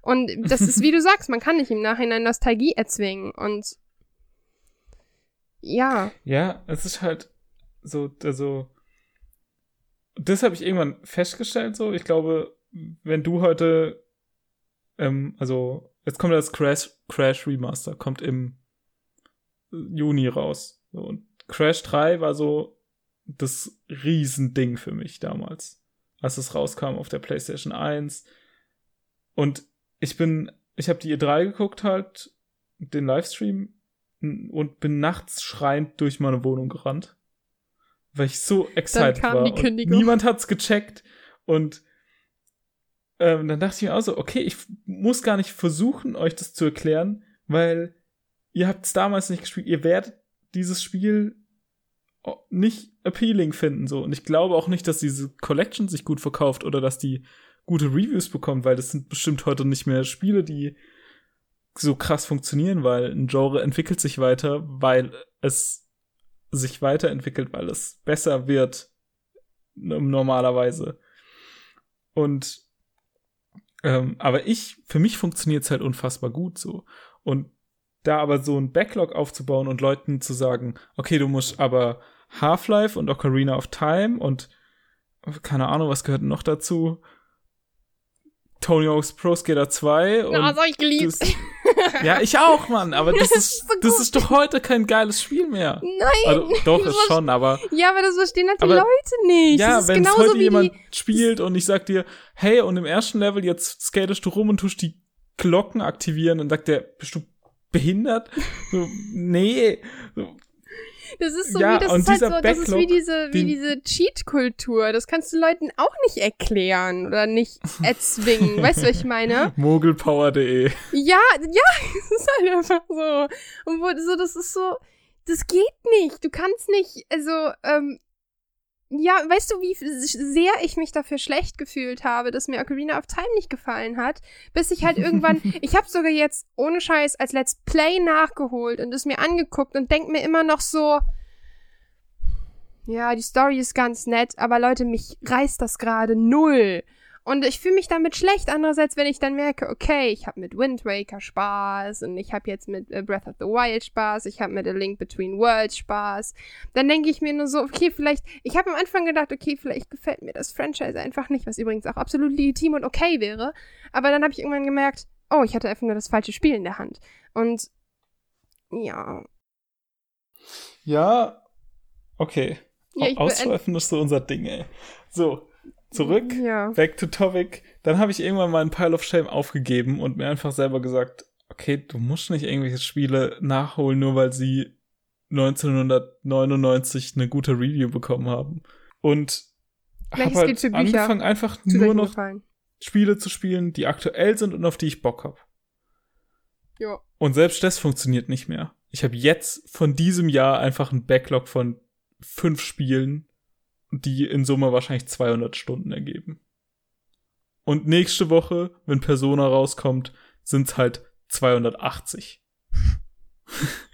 B: Und das ist, wie du sagst, man kann nicht im Nachhinein Nostalgie erzwingen. Und ja.
A: Ja, es ist halt so, also, das habe ich irgendwann festgestellt, so. Ich glaube, wenn du heute, ähm, also, jetzt kommt das Crash, Crash Remaster, kommt im Juni raus. So, und Crash 3 war so das Riesending für mich damals, als es rauskam auf der PlayStation 1. Und ich bin, ich habe die E3 geguckt halt, den Livestream und bin nachts schreiend durch meine Wohnung gerannt, weil ich so excited war.
B: die
A: und niemand hat's gecheckt und ähm, dann dachte ich mir auch so, okay, ich muss gar nicht versuchen, euch das zu erklären, weil ihr habt es damals nicht gespielt. Ihr werdet dieses Spiel nicht appealing finden so und ich glaube auch nicht, dass diese Collection sich gut verkauft oder dass die gute Reviews bekommt, weil das sind bestimmt heute nicht mehr Spiele, die so krass funktionieren, weil ein Genre entwickelt sich weiter, weil es sich weiterentwickelt, weil es besser wird normalerweise. Und ähm, aber ich, für mich funktioniert es halt unfassbar gut so. Und da aber so ein Backlog aufzubauen und Leuten zu sagen, okay, du musst aber Half-Life und Ocarina of Time und keine Ahnung, was gehört noch dazu? Tony Hawk's Pro Skater 2 und
B: Ja, so ich geliebt.
A: das, ja, ich auch, Mann, aber das ist
B: so
A: das ist doch heute kein geiles Spiel mehr.
B: Nein.
A: Also doch
B: das
A: ist schon, aber
B: Ja, aber das verstehen halt die
A: Aber-
B: Leute nicht.
A: ja,
B: das
A: wenn heute
B: wie
A: jemand spielt und ich sag dir, hey, und im ersten Level jetzt skatest du rum und tust die Glocken aktivieren, dann sagt der, bist du behindert? So, nee. So,
B: Das ist so
A: Ja,
B: wie das ist halt so, das ist wie
A: Backlog,
B: diese wie diese Cheat-Kultur. Das kannst du Leuten auch nicht erklären oder nicht erzwingen. weißt du, was ich meine?
A: Mogelpower.de.
B: Ja, ja, es ist halt einfach so. Und wo, so, das ist so, das geht nicht. Du kannst nicht, also, ähm, ja, weißt du, wie sehr ich mich dafür schlecht gefühlt habe, dass mir Ocarina of Time nicht gefallen hat, bis ich halt irgendwann, ich habe sogar jetzt ohne Scheiß als Let's Play nachgeholt und es mir angeguckt und denk mir immer noch so, ja, die Story ist ganz nett, aber Leute, mich reißt das gerade null. Und ich fühle mich damit schlecht. Andererseits, wenn ich dann merke, okay, ich habe mit Wind Waker Spaß und ich habe jetzt mit äh, Breath of the Wild Spaß, ich habe mit A Link Between Worlds Spaß, dann denke ich mir nur so, okay, vielleicht, ich habe am Anfang gedacht, okay, vielleicht gefällt mir das Franchise einfach nicht, was übrigens auch absolut legitim und okay wäre. Aber dann habe ich irgendwann gemerkt, oh, ich hatte einfach nur das falsche Spiel in der Hand. Und ja,
A: Ja, okay.
B: Ja,
A: Ausschweifen ist so unser Ding, ey. So, zurück.
B: ja.
A: Back to topic. Dann habe ich irgendwann meinen Pile of Shame aufgegeben und mir einfach selber gesagt, okay, du musst nicht irgendwelche Spiele nachholen, nur weil sie 1999 eine gute Review bekommen haben. Und habe halt angefangen, einfach nur noch
B: gefallen.
A: Spiele zu spielen, die aktuell sind und auf die ich Bock hab.
B: Ja.
A: Und selbst das funktioniert nicht mehr. Ich habe jetzt von diesem Jahr einfach einen Backlog von fünf Spielen, die in Summe wahrscheinlich 200 Stunden ergeben. Und nächste Woche, wenn Persona rauskommt, sind's halt 280.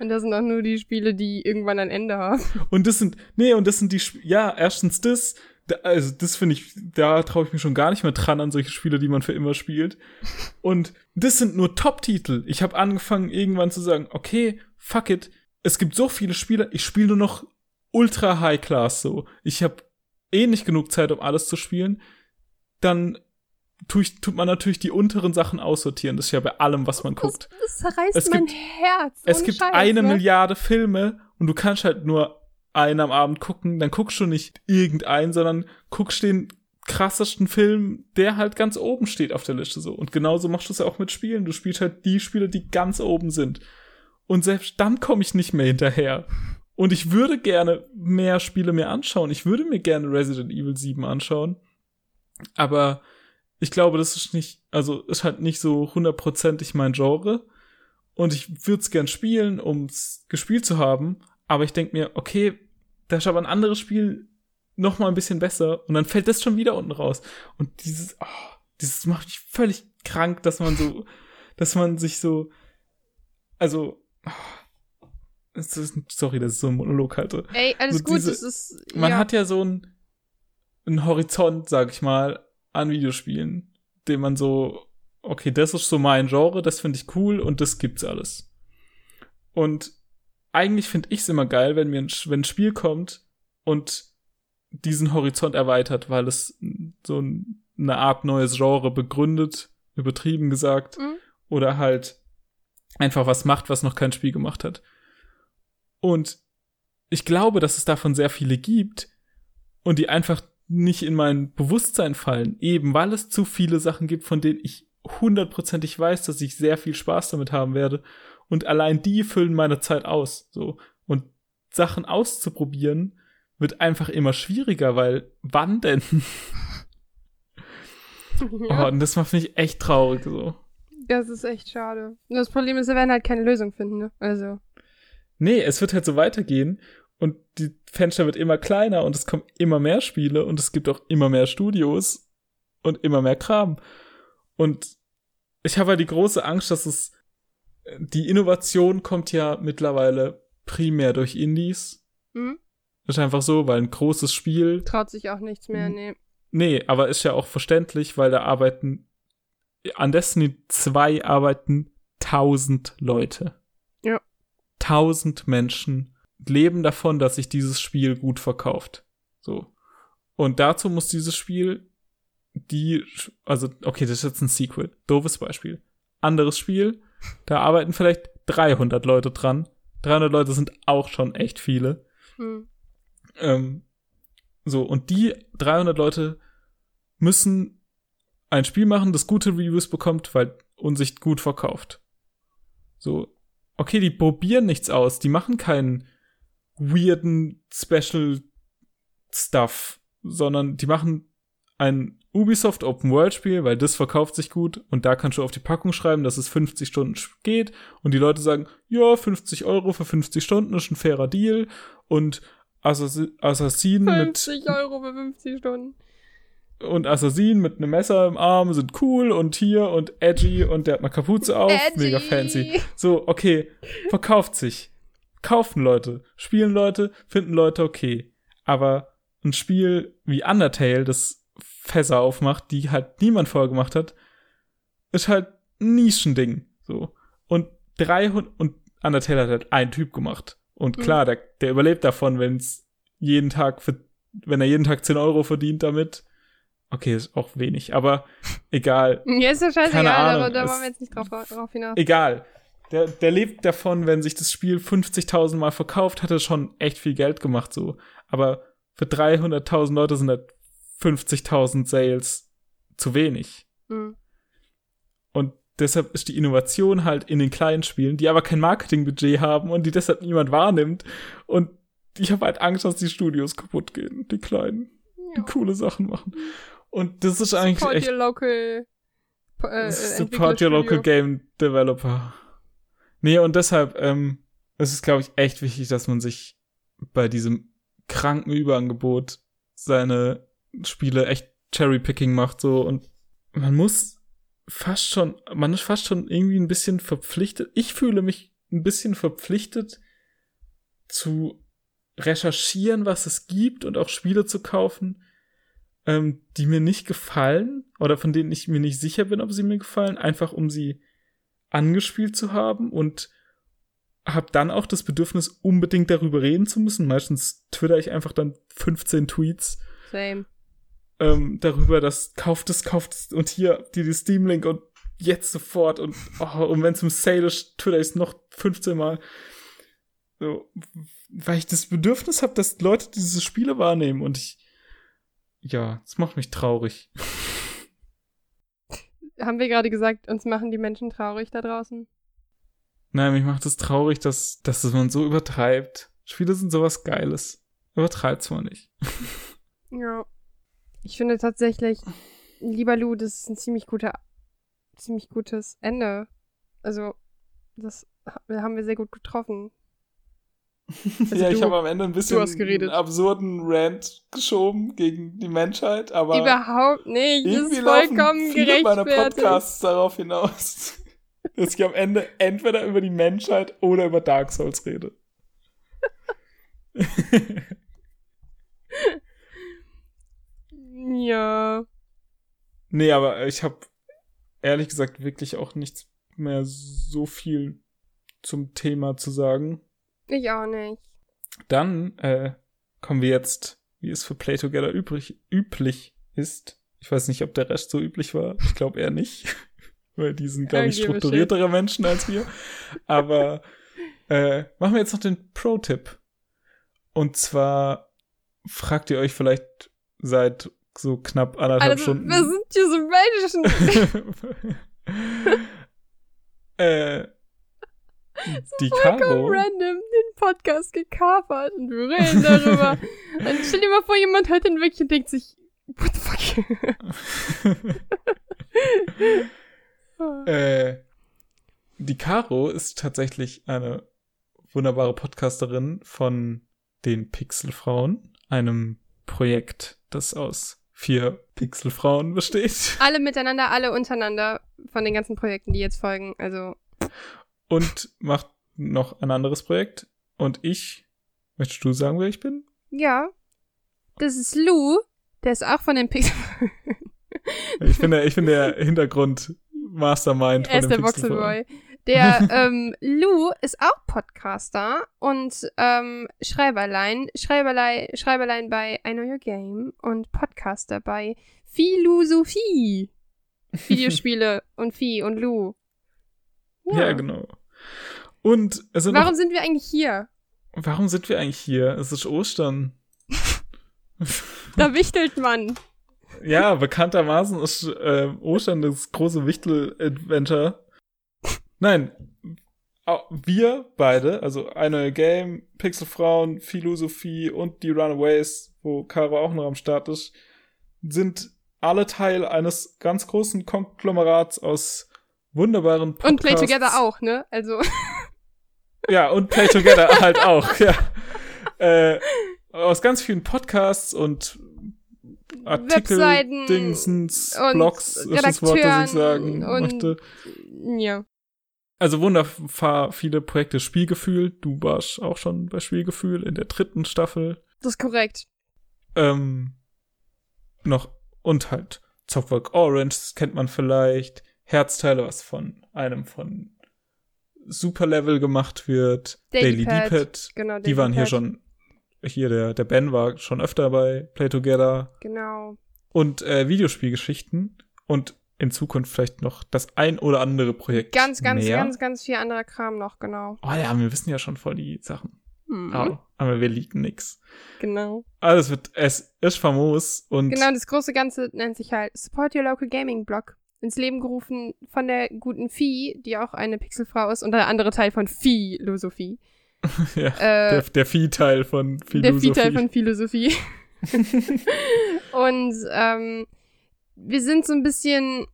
B: Und das sind auch nur die Spiele, die irgendwann ein Ende haben.
A: Und das sind, nee, und das sind die, Sp ja, erstens das, da, also das finde ich, da traue ich mich schon gar nicht mehr dran an solche Spiele, die man für immer spielt. Und das sind nur Top-Titel. Ich habe angefangen irgendwann zu sagen, okay, fuck it, es gibt so viele Spiele, ich spiele nur noch ultra high class so. Ich habe eh nicht genug Zeit, um alles zu spielen. Dann tu ich, tut man natürlich die unteren Sachen aussortieren. Das ist ja bei allem, was man guckt.
B: Das, zerreißt
A: Es
B: mein
A: gibt-
B: Herz.
A: Es gibt
B: Scheiß,
A: eine
B: ne?
A: Milliarde Filme und du kannst halt nur einen am Abend gucken, dann guckst du nicht irgendeinen, sondern guckst den krassesten Film, der halt ganz oben steht auf der Liste so. Und genauso machst du es ja auch mit Spielen. Du spielst halt die Spiele, die ganz oben sind. Und selbst dann komme ich nicht mehr hinterher. Und ich würde gerne mehr Spiele mir anschauen. Ich würde mir gerne Resident Evil 7 anschauen. Aber ich glaube, das ist nicht, also ist halt nicht so hundertprozentig mein Genre. Und ich würde es gern spielen, um es gespielt zu haben. Aber ich denke mir, okay, da ist aber ein anderes Spiel noch mal ein bisschen besser. Und dann fällt das schon wieder unten raus. Und dieses, oh, dieses macht mich völlig krank, dass man so, dass man sich so, also, oh, ist, sorry, dass ich so einen Monolog halte.
B: Ey, alles
A: So
B: gut,
A: diese-
B: das ist.
A: Man
B: ja.
A: hat ja so einen, einen Horizont, sag ich mal, an Videospielen, den man so, okay, das ist so mein Genre, das finde ich cool und das gibt's alles. Und eigentlich finde ich es immer geil, wenn mir ein, wenn ein Spiel kommt und diesen Horizont erweitert, weil es so ein, eine Art neues Genre begründet, übertrieben gesagt,
B: Mhm.
A: oder halt einfach was macht, was noch kein Spiel gemacht hat. Und ich glaube, dass es davon sehr viele gibt und die einfach nicht in mein Bewusstsein fallen, eben weil es zu viele Sachen gibt, von denen ich hundertprozentig weiß, dass ich sehr viel Spaß damit haben werde. Und allein die füllen meine Zeit aus. So. Und Sachen auszuprobieren wird einfach immer schwieriger, weil wann denn? Oh,
B: Ja,
A: und das macht mich echt traurig so.
B: das ist echt schade. Das Problem ist, wir werden halt keine Lösung finden, ne? Also.
A: Nee, es wird halt so weitergehen und die Fenster wird immer kleiner und es kommen immer mehr Spiele und es gibt auch immer mehr Studios und immer mehr Kram. Und ich habe halt die große Angst, dass es die Innovation kommt ja mittlerweile primär durch Indies.
B: Hm?
A: Ist einfach so, weil ein großes Spiel
B: Traut sich auch nichts mehr,
A: Mhm.
B: nee.
A: Nee, aber ist ja auch verständlich, weil da arbeiten an Destiny 2 arbeiten tausend Leute.
B: Ja.
A: Tausend Menschen leben davon, dass sich dieses Spiel gut verkauft. So. Und dazu muss dieses Spiel die, also, okay, das ist jetzt ein Sequel. Doofes Beispiel. Anderes Spiel, da arbeiten vielleicht 300 Leute dran. 300 Leute sind auch schon echt viele.
B: Hm.
A: Ähm, so, und die 300 Leute müssen ein Spiel machen, das gute Reviews bekommt, weil und sich gut verkauft. So, okay, die probieren nichts aus, die machen keinen weirden Special Stuff, sondern die machen ein Ubisoft Open World Spiel, weil das verkauft sich gut und da kannst du auf die Packung schreiben, dass es 50 Stunden geht und die Leute sagen, ja, 50 Euro für 50 Stunden ist ein fairer Deal und Assassin, Assassin mit
B: 50 Euro für 50 Stunden.
A: Und Assassin mit einem Messer im Arm sind cool und hier und edgy und der hat eine Kapuze auf,
B: Edgy.
A: mega fancy. So, okay, verkauft sich. Kaufen Leute, spielen Leute, finden Leute okay. Aber ein Spiel wie Undertale, das Fässer aufmacht, die halt niemand vorher gemacht hat, ist halt ein Nischending. So. Und 300, und Undertale hat halt ein Typ gemacht. Und
B: Mhm.
A: klar, der, der überlebt davon, wenn es jeden Tag für, wenn er jeden Tag 10 Euro verdient damit. Okay, ist auch wenig, aber egal.
B: Ja, ist ja scheißegal,
A: Keine Ahnung,
B: aber da wollen wir jetzt nicht drauf, drauf hinaus.
A: Egal. Der, der lebt davon, wenn sich das Spiel 50.000 Mal verkauft, hat er schon echt viel Geld gemacht, so. Aber für 300.000 Leute sind halt 50.000 Sales zu wenig.
B: Hm.
A: Und deshalb ist die Innovation halt in den kleinen Spielen, die aber kein Marketingbudget haben und die deshalb niemand wahrnimmt. Und ich habe halt Angst, dass die Studios kaputt gehen, die kleinen, die
B: Ja.
A: coole Sachen machen. Und das ist eigentlich
B: Support
A: echt
B: your local äh,
A: Support your local game developer. Nee, und deshalb ähm, es ist glaube ich, echt wichtig, dass man sich bei diesem kranken Überangebot seine Spiele echt Cherry-Picking macht so und man muss fast schon, man ist fast schon irgendwie ein bisschen verpflichtet. Ich fühle mich ein bisschen verpflichtet zu recherchieren, was es gibt und auch Spiele zu kaufen, ähm, die mir nicht gefallen oder von denen ich mir nicht sicher bin, ob sie mir gefallen, einfach um sie angespielt zu haben und habe dann auch das Bedürfnis, unbedingt darüber reden zu müssen. Meistens twitter ich einfach dann 15 Tweets
B: Same.
A: ähm, darüber, dass kauft es, kauft es und hier die, die Steam-Link und jetzt sofort und, oh, und wenn es im Sale ist, twitter ich es noch 15 Mal. So, weil ich das Bedürfnis habe, dass Leute diese Spiele wahrnehmen und ich, ja, das macht mich traurig.
B: Haben wir gerade gesagt, uns machen die Menschen traurig da draußen?
A: Nein, mich macht es traurig, dass, dass es man so übertreibt. Spiele sind sowas Geiles. Übertreibt's mal nicht.
B: Ja. Ich finde tatsächlich, lieber Lou, das ist ein ziemlich guter, ziemlich gutes Ende. Also, das ha- haben wir sehr gut getroffen.
A: ja, ich
B: du-
A: habe am Ende ein bisschen einen absurden Rant geschoben gegen die Menschheit, aber
B: Überhaupt nicht. Das ist vollkommen
A: viele meiner. Podcasts darauf hinaus, dass ich am Ende entweder über die Menschheit oder über Dark Souls rede.
B: Ja.
A: nee, aber ich habe ehrlich gesagt wirklich auch nichts mehr so viel zum Thema zu sagen.
B: Ich auch nicht.
A: Dann äh, kommen wir jetzt, wie es für Play Together übrig, üblich ist. Ich weiß nicht, ob der Rest so üblich war. Ich glaube eher nicht. Weil die sind, glaube ich, strukturiertere Menschen als wir. Aber äh, machen wir jetzt noch den Pro-Tipp. Und zwar fragt ihr euch vielleicht seit so knapp anderthalb
B: Also,
A: Stunden.
B: wir sind hier so Menschen.
A: äh, die Caro.
B: random Podcast gekapert und wir reden darüber. und stell dir mal vor, jemand hört den wirklich und denkt sich, what the fuck?
A: Äh, die Caro ist tatsächlich eine wunderbare Podcasterin von den Pixelfrauen, einem Projekt, das aus vier Pixelfrauen besteht.
B: alle miteinander, alle untereinander von den ganzen Projekten, die jetzt folgen. Also,
A: Und macht noch ein anderes Projekt. Und ich, möchtest du sagen, wer ich bin?
B: ja. Das ist Lou. Der ist auch von den Pixel.
A: Ich bin der, ich bin der Hintergrund Mastermind
B: er ist der. Voxelboy. Der ähm, Lou ist auch Podcaster und ähm, Schreiberlein, Schreiberlein, Schreiberlein bei I Know Your Game und Podcaster bei Philosophie. Videospiele und Vieh und Lou.
A: Ja. genau. Und es sind
B: Warum
A: noch,
B: sind wir eigentlich hier?
A: warum sind wir eigentlich hier? Es ist Ostern.
B: Da wichtelt man.
A: Ja, bekanntermaßen ist äh, Ostern das große Wichtel-Adventure. Nein, wir beide, also eine Game, Pixelfrauen, Philosophie und die Runaways, wo Caro auch noch am Start ist, sind alle Teil eines ganz großen Konglomerats aus wunderbaren Podcasts.
B: Und Play Together auch, ne? Also,
A: Ja, und Play Together halt auch, ja. Äh, aus ganz vielen Podcasts und Artikel,
B: Webseiten
A: Dingsens,
B: und
A: Blogs, ist das Wort, das ich sagen
B: und-
A: möchte.
B: ja.
A: Also wunderbar viele Projekte. Spielgefühl, du warst auch schon bei Spielgefühl in der dritten Staffel.
B: Das ist korrekt.
A: Ähm, noch, und halt Softwork Orange, das kennt man vielleicht. Herzteile, was von einem von Superlevel gemacht wird.
B: Daily Pad. Genau,
A: Die
B: Daily
A: waren hier schon, hier der, der Ben war schon öfter bei Play Together
B: Genau.
A: und äh, Videospielgeschichten und in Zukunft vielleicht noch das ein oder andere Projekt
B: Ganz, ganz,
A: mehr.
B: ganz, ganz viel anderer Kram noch, genau.
A: Oh ja, wir wissen ja schon voll die Sachen.
B: Mhm.
A: Oh, aber wir liegen nix.
B: Genau.
A: Alles wird, es ist famos und
B: Genau, das große Ganze nennt sich halt Support Your Local Gaming Blog. Ins Leben gerufen von der guten Vieh, die auch eine Pixelfrau ist und der andere Teil von Philosophie.
A: ja,
B: Äh,
A: der, der Vieh-Teil von
B: der
A: Philosophie.
B: Vieh-Teil von Philosophie. und ähm, wir sind so ein bisschen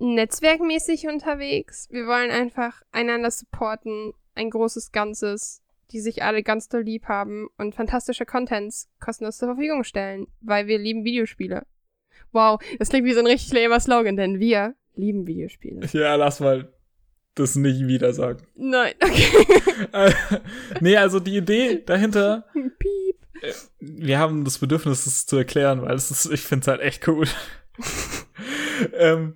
B: netzwerkmäßig unterwegs. Wir wollen einfach einander supporten, ein großes Ganzes, die sich alle ganz doll lieb haben und fantastische Contents kostenlos zur Verfügung stellen, weil wir lieben Videospiele. Wow, das klingt wie so ein richtig lamer Slogan, denn wir lieben Videospiele.
A: ja, lass mal das nicht wieder sagen.
B: Nein, okay.
A: Äh, nee, also die Idee dahinter,
B: Piep.
A: wir haben das Bedürfnis, das zu erklären, weil es ist, ich finde es halt echt cool. ähm,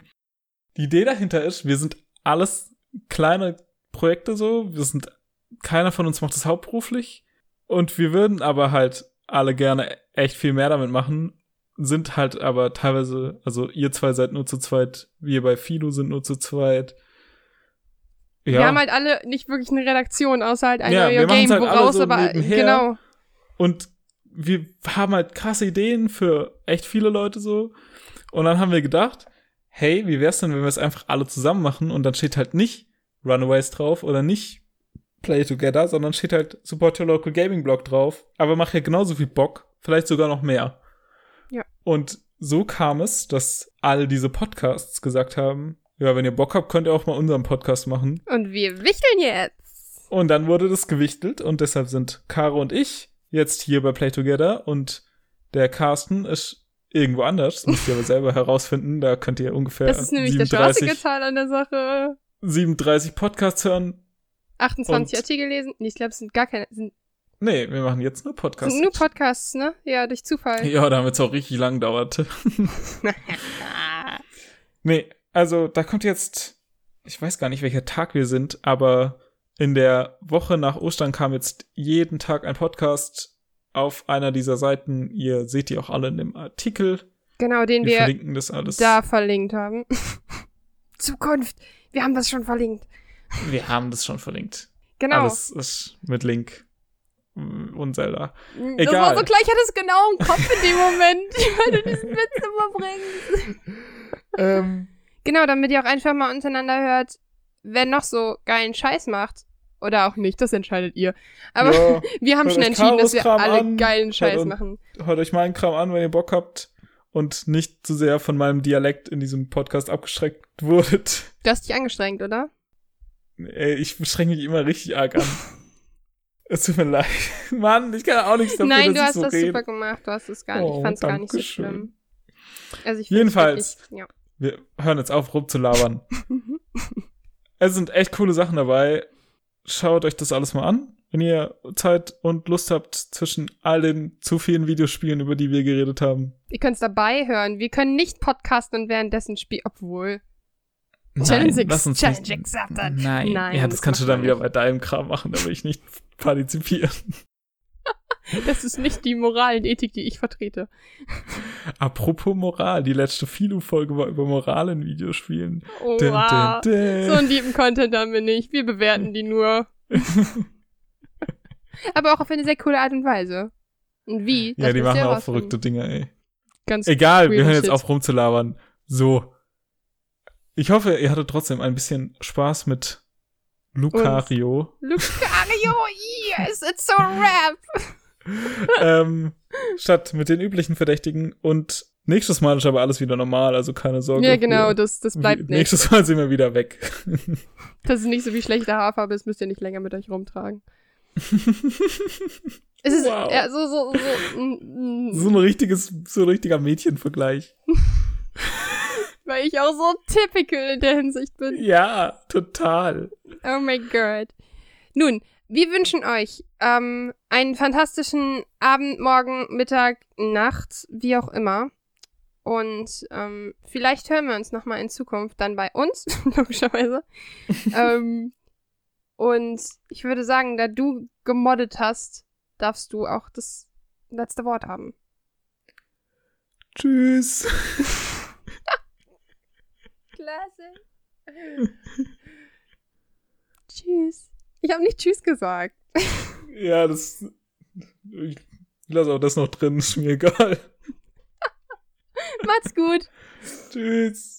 A: die Idee dahinter ist, wir sind alles kleine Projekte so, wir sind, keiner von uns macht das hauptberuflich und wir würden aber halt alle gerne echt viel mehr damit machen, sind halt aber teilweise, also ihr zwei seid nur zu zweit, wir bei Fido sind nur zu zweit. Ja.
B: Wir haben halt alle nicht wirklich eine Redaktion, außer halt ein
A: Ja,
B: neuer Game,
A: halt
B: woraus
A: so
B: aber
A: nebenher.
B: genau.
A: Und wir haben halt krasse Ideen für echt viele Leute so. Und dann haben wir gedacht, hey, wie wär's denn, wenn wir es einfach alle zusammen machen und dann steht halt nicht Runaways drauf oder nicht Play Together, sondern steht halt Support Your Local Gaming Blog drauf. Aber macht ja genauso viel Bock, vielleicht sogar noch mehr.
B: Ja.
A: Und so kam es, dass all diese Podcasts gesagt haben, ja, wenn ihr Bock habt, könnt ihr auch mal unseren Podcast machen.
B: Und wir wichteln jetzt.
A: Und dann wurde das gewichtelt und deshalb sind Caro und ich jetzt hier bei Play Together und der Carsten ist irgendwo anders. Das müsst ihr aber selber herausfinden. Da könnt ihr ungefähr
B: Das ist nämlich der
A: 37,
B: spaßige Teil an der Sache.
A: 37 Podcasts hören.
B: 28
A: Und-
B: Artikel lesen. Nee, ich glaube, es sind gar keine. Sind,
A: Nee, wir machen jetzt nur Podcasts.
B: nur Podcasts, ne? Ja, durch Zufall.
A: Ja, damit es auch richtig lang dauert. nee, also da kommt jetzt, ich weiß gar nicht, welcher Tag wir sind, aber in der Woche nach Ostern kam jetzt jeden Tag ein Podcast auf einer dieser Seiten. Ihr seht die auch alle in dem Artikel.
B: Genau, den
A: Wir
B: wir,
A: verlinken das alles.
B: da verlinkt haben. Zukunft. Wir haben das schon verlinkt.
A: Wir haben das schon verlinkt.
B: Genau.
A: Alles ist mit Link und Zelda.
B: Das
A: egal.
B: war so klar, ich hatte es genau im Kopf in dem Moment, weil du diesen Witz immer bringst.
A: ähm,
B: Genau, damit ihr auch einfach mal untereinander hört, wer noch so geilen Scheiß macht. Oder auch nicht, das entscheidet ihr. Aber
A: ja,
B: wir haben
A: hört
B: schon entschieden, dass wir alle
A: an,
B: geilen Scheiß
A: und-
B: machen.
A: hört euch meinen Kram an, wenn ihr Bock habt und nicht zu sehr von meinem Dialekt in diesem Podcast abgeschreckt wurdet.
B: Du hast dich angestrengt, oder?
A: Ey, ich beschränke mich immer richtig arg an. Es tut mir leid. Mann, ich kann auch nichts dafür,
B: Nein, du hast
A: so
B: das
A: rede.
B: super gemacht. Du hast es gar nicht.
A: Oh,
B: ich fand es gar nicht so schlimm. Also ich
A: Jedenfalls.
B: Wirklich, ja.
A: Wir hören jetzt auf, rumzulabern. es sind echt coole Sachen dabei. Schaut euch das alles mal an, wenn ihr Zeit und Lust habt zwischen all den zu vielen Videospielen, über die wir geredet haben.
B: Ihr könnt es dabei hören. Wir können nicht podcasten und währenddessen spielen, obwohl. Challenge
A: Nein, lass uns
B: Challenge
A: nicht. Nein.
B: Nein,
A: ja, das,
B: das
A: kannst du dann wieder bei deinem Kram machen, da will ich nicht partizipieren.
B: Das ist nicht die Moral und Ethik, die ich vertrete.
A: Apropos Moral, die letzte Philo-Folge war über Moral in Videospielen.
B: Oh,
A: Dun,
B: wow.
A: dun.
B: So einen lieben Content haben wir nicht. Wir bewerten die nur. Aber auch auf eine sehr coole Art und Weise. Und wie?
A: ja, die machen auch verrückte Dinge, ey.
B: Ganz
A: Egal, wir hören jetzt
B: Shit.
A: auf rumzulabern. So. Ich hoffe, ihr hattet trotzdem ein bisschen Spaß mit Lucario.
B: Lucario, yes, it's so rap.
A: ähm, statt mit den üblichen Verdächtigen. Und nächstes Mal ist aber alles wieder normal, also keine Sorge.
B: Ja, genau, das, das bleibt nicht.
A: Nächstes Mal sind wir wieder weg.
B: Das ist nicht so wie schlechte Haarfarbe, das müsst ihr nicht länger mit euch rumtragen. Es ist
A: Wow.
B: ja, so, so, so, mm, mm,
A: so ein richtiges, so ein richtiger Mädchenvergleich.
B: weil ich auch so typical in der Hinsicht bin.
A: Ja, total.
B: Oh mein Gott. Nun, wir wünschen euch ähm, einen fantastischen Abend, Morgen, Mittag, Nacht, wie auch immer. Und ähm, vielleicht hören wir uns nochmal in Zukunft dann bei uns, logischerweise. ähm, und ich würde sagen, da du gemoddet hast, darfst du auch das letzte Wort haben.
A: Tschüss.
B: Klasse. Tschüss. Ich habe nicht Tschüss gesagt.
A: Ja, das. Ich lasse auch das noch drin, ist mir egal.
B: Macht's gut.
A: Tschüss.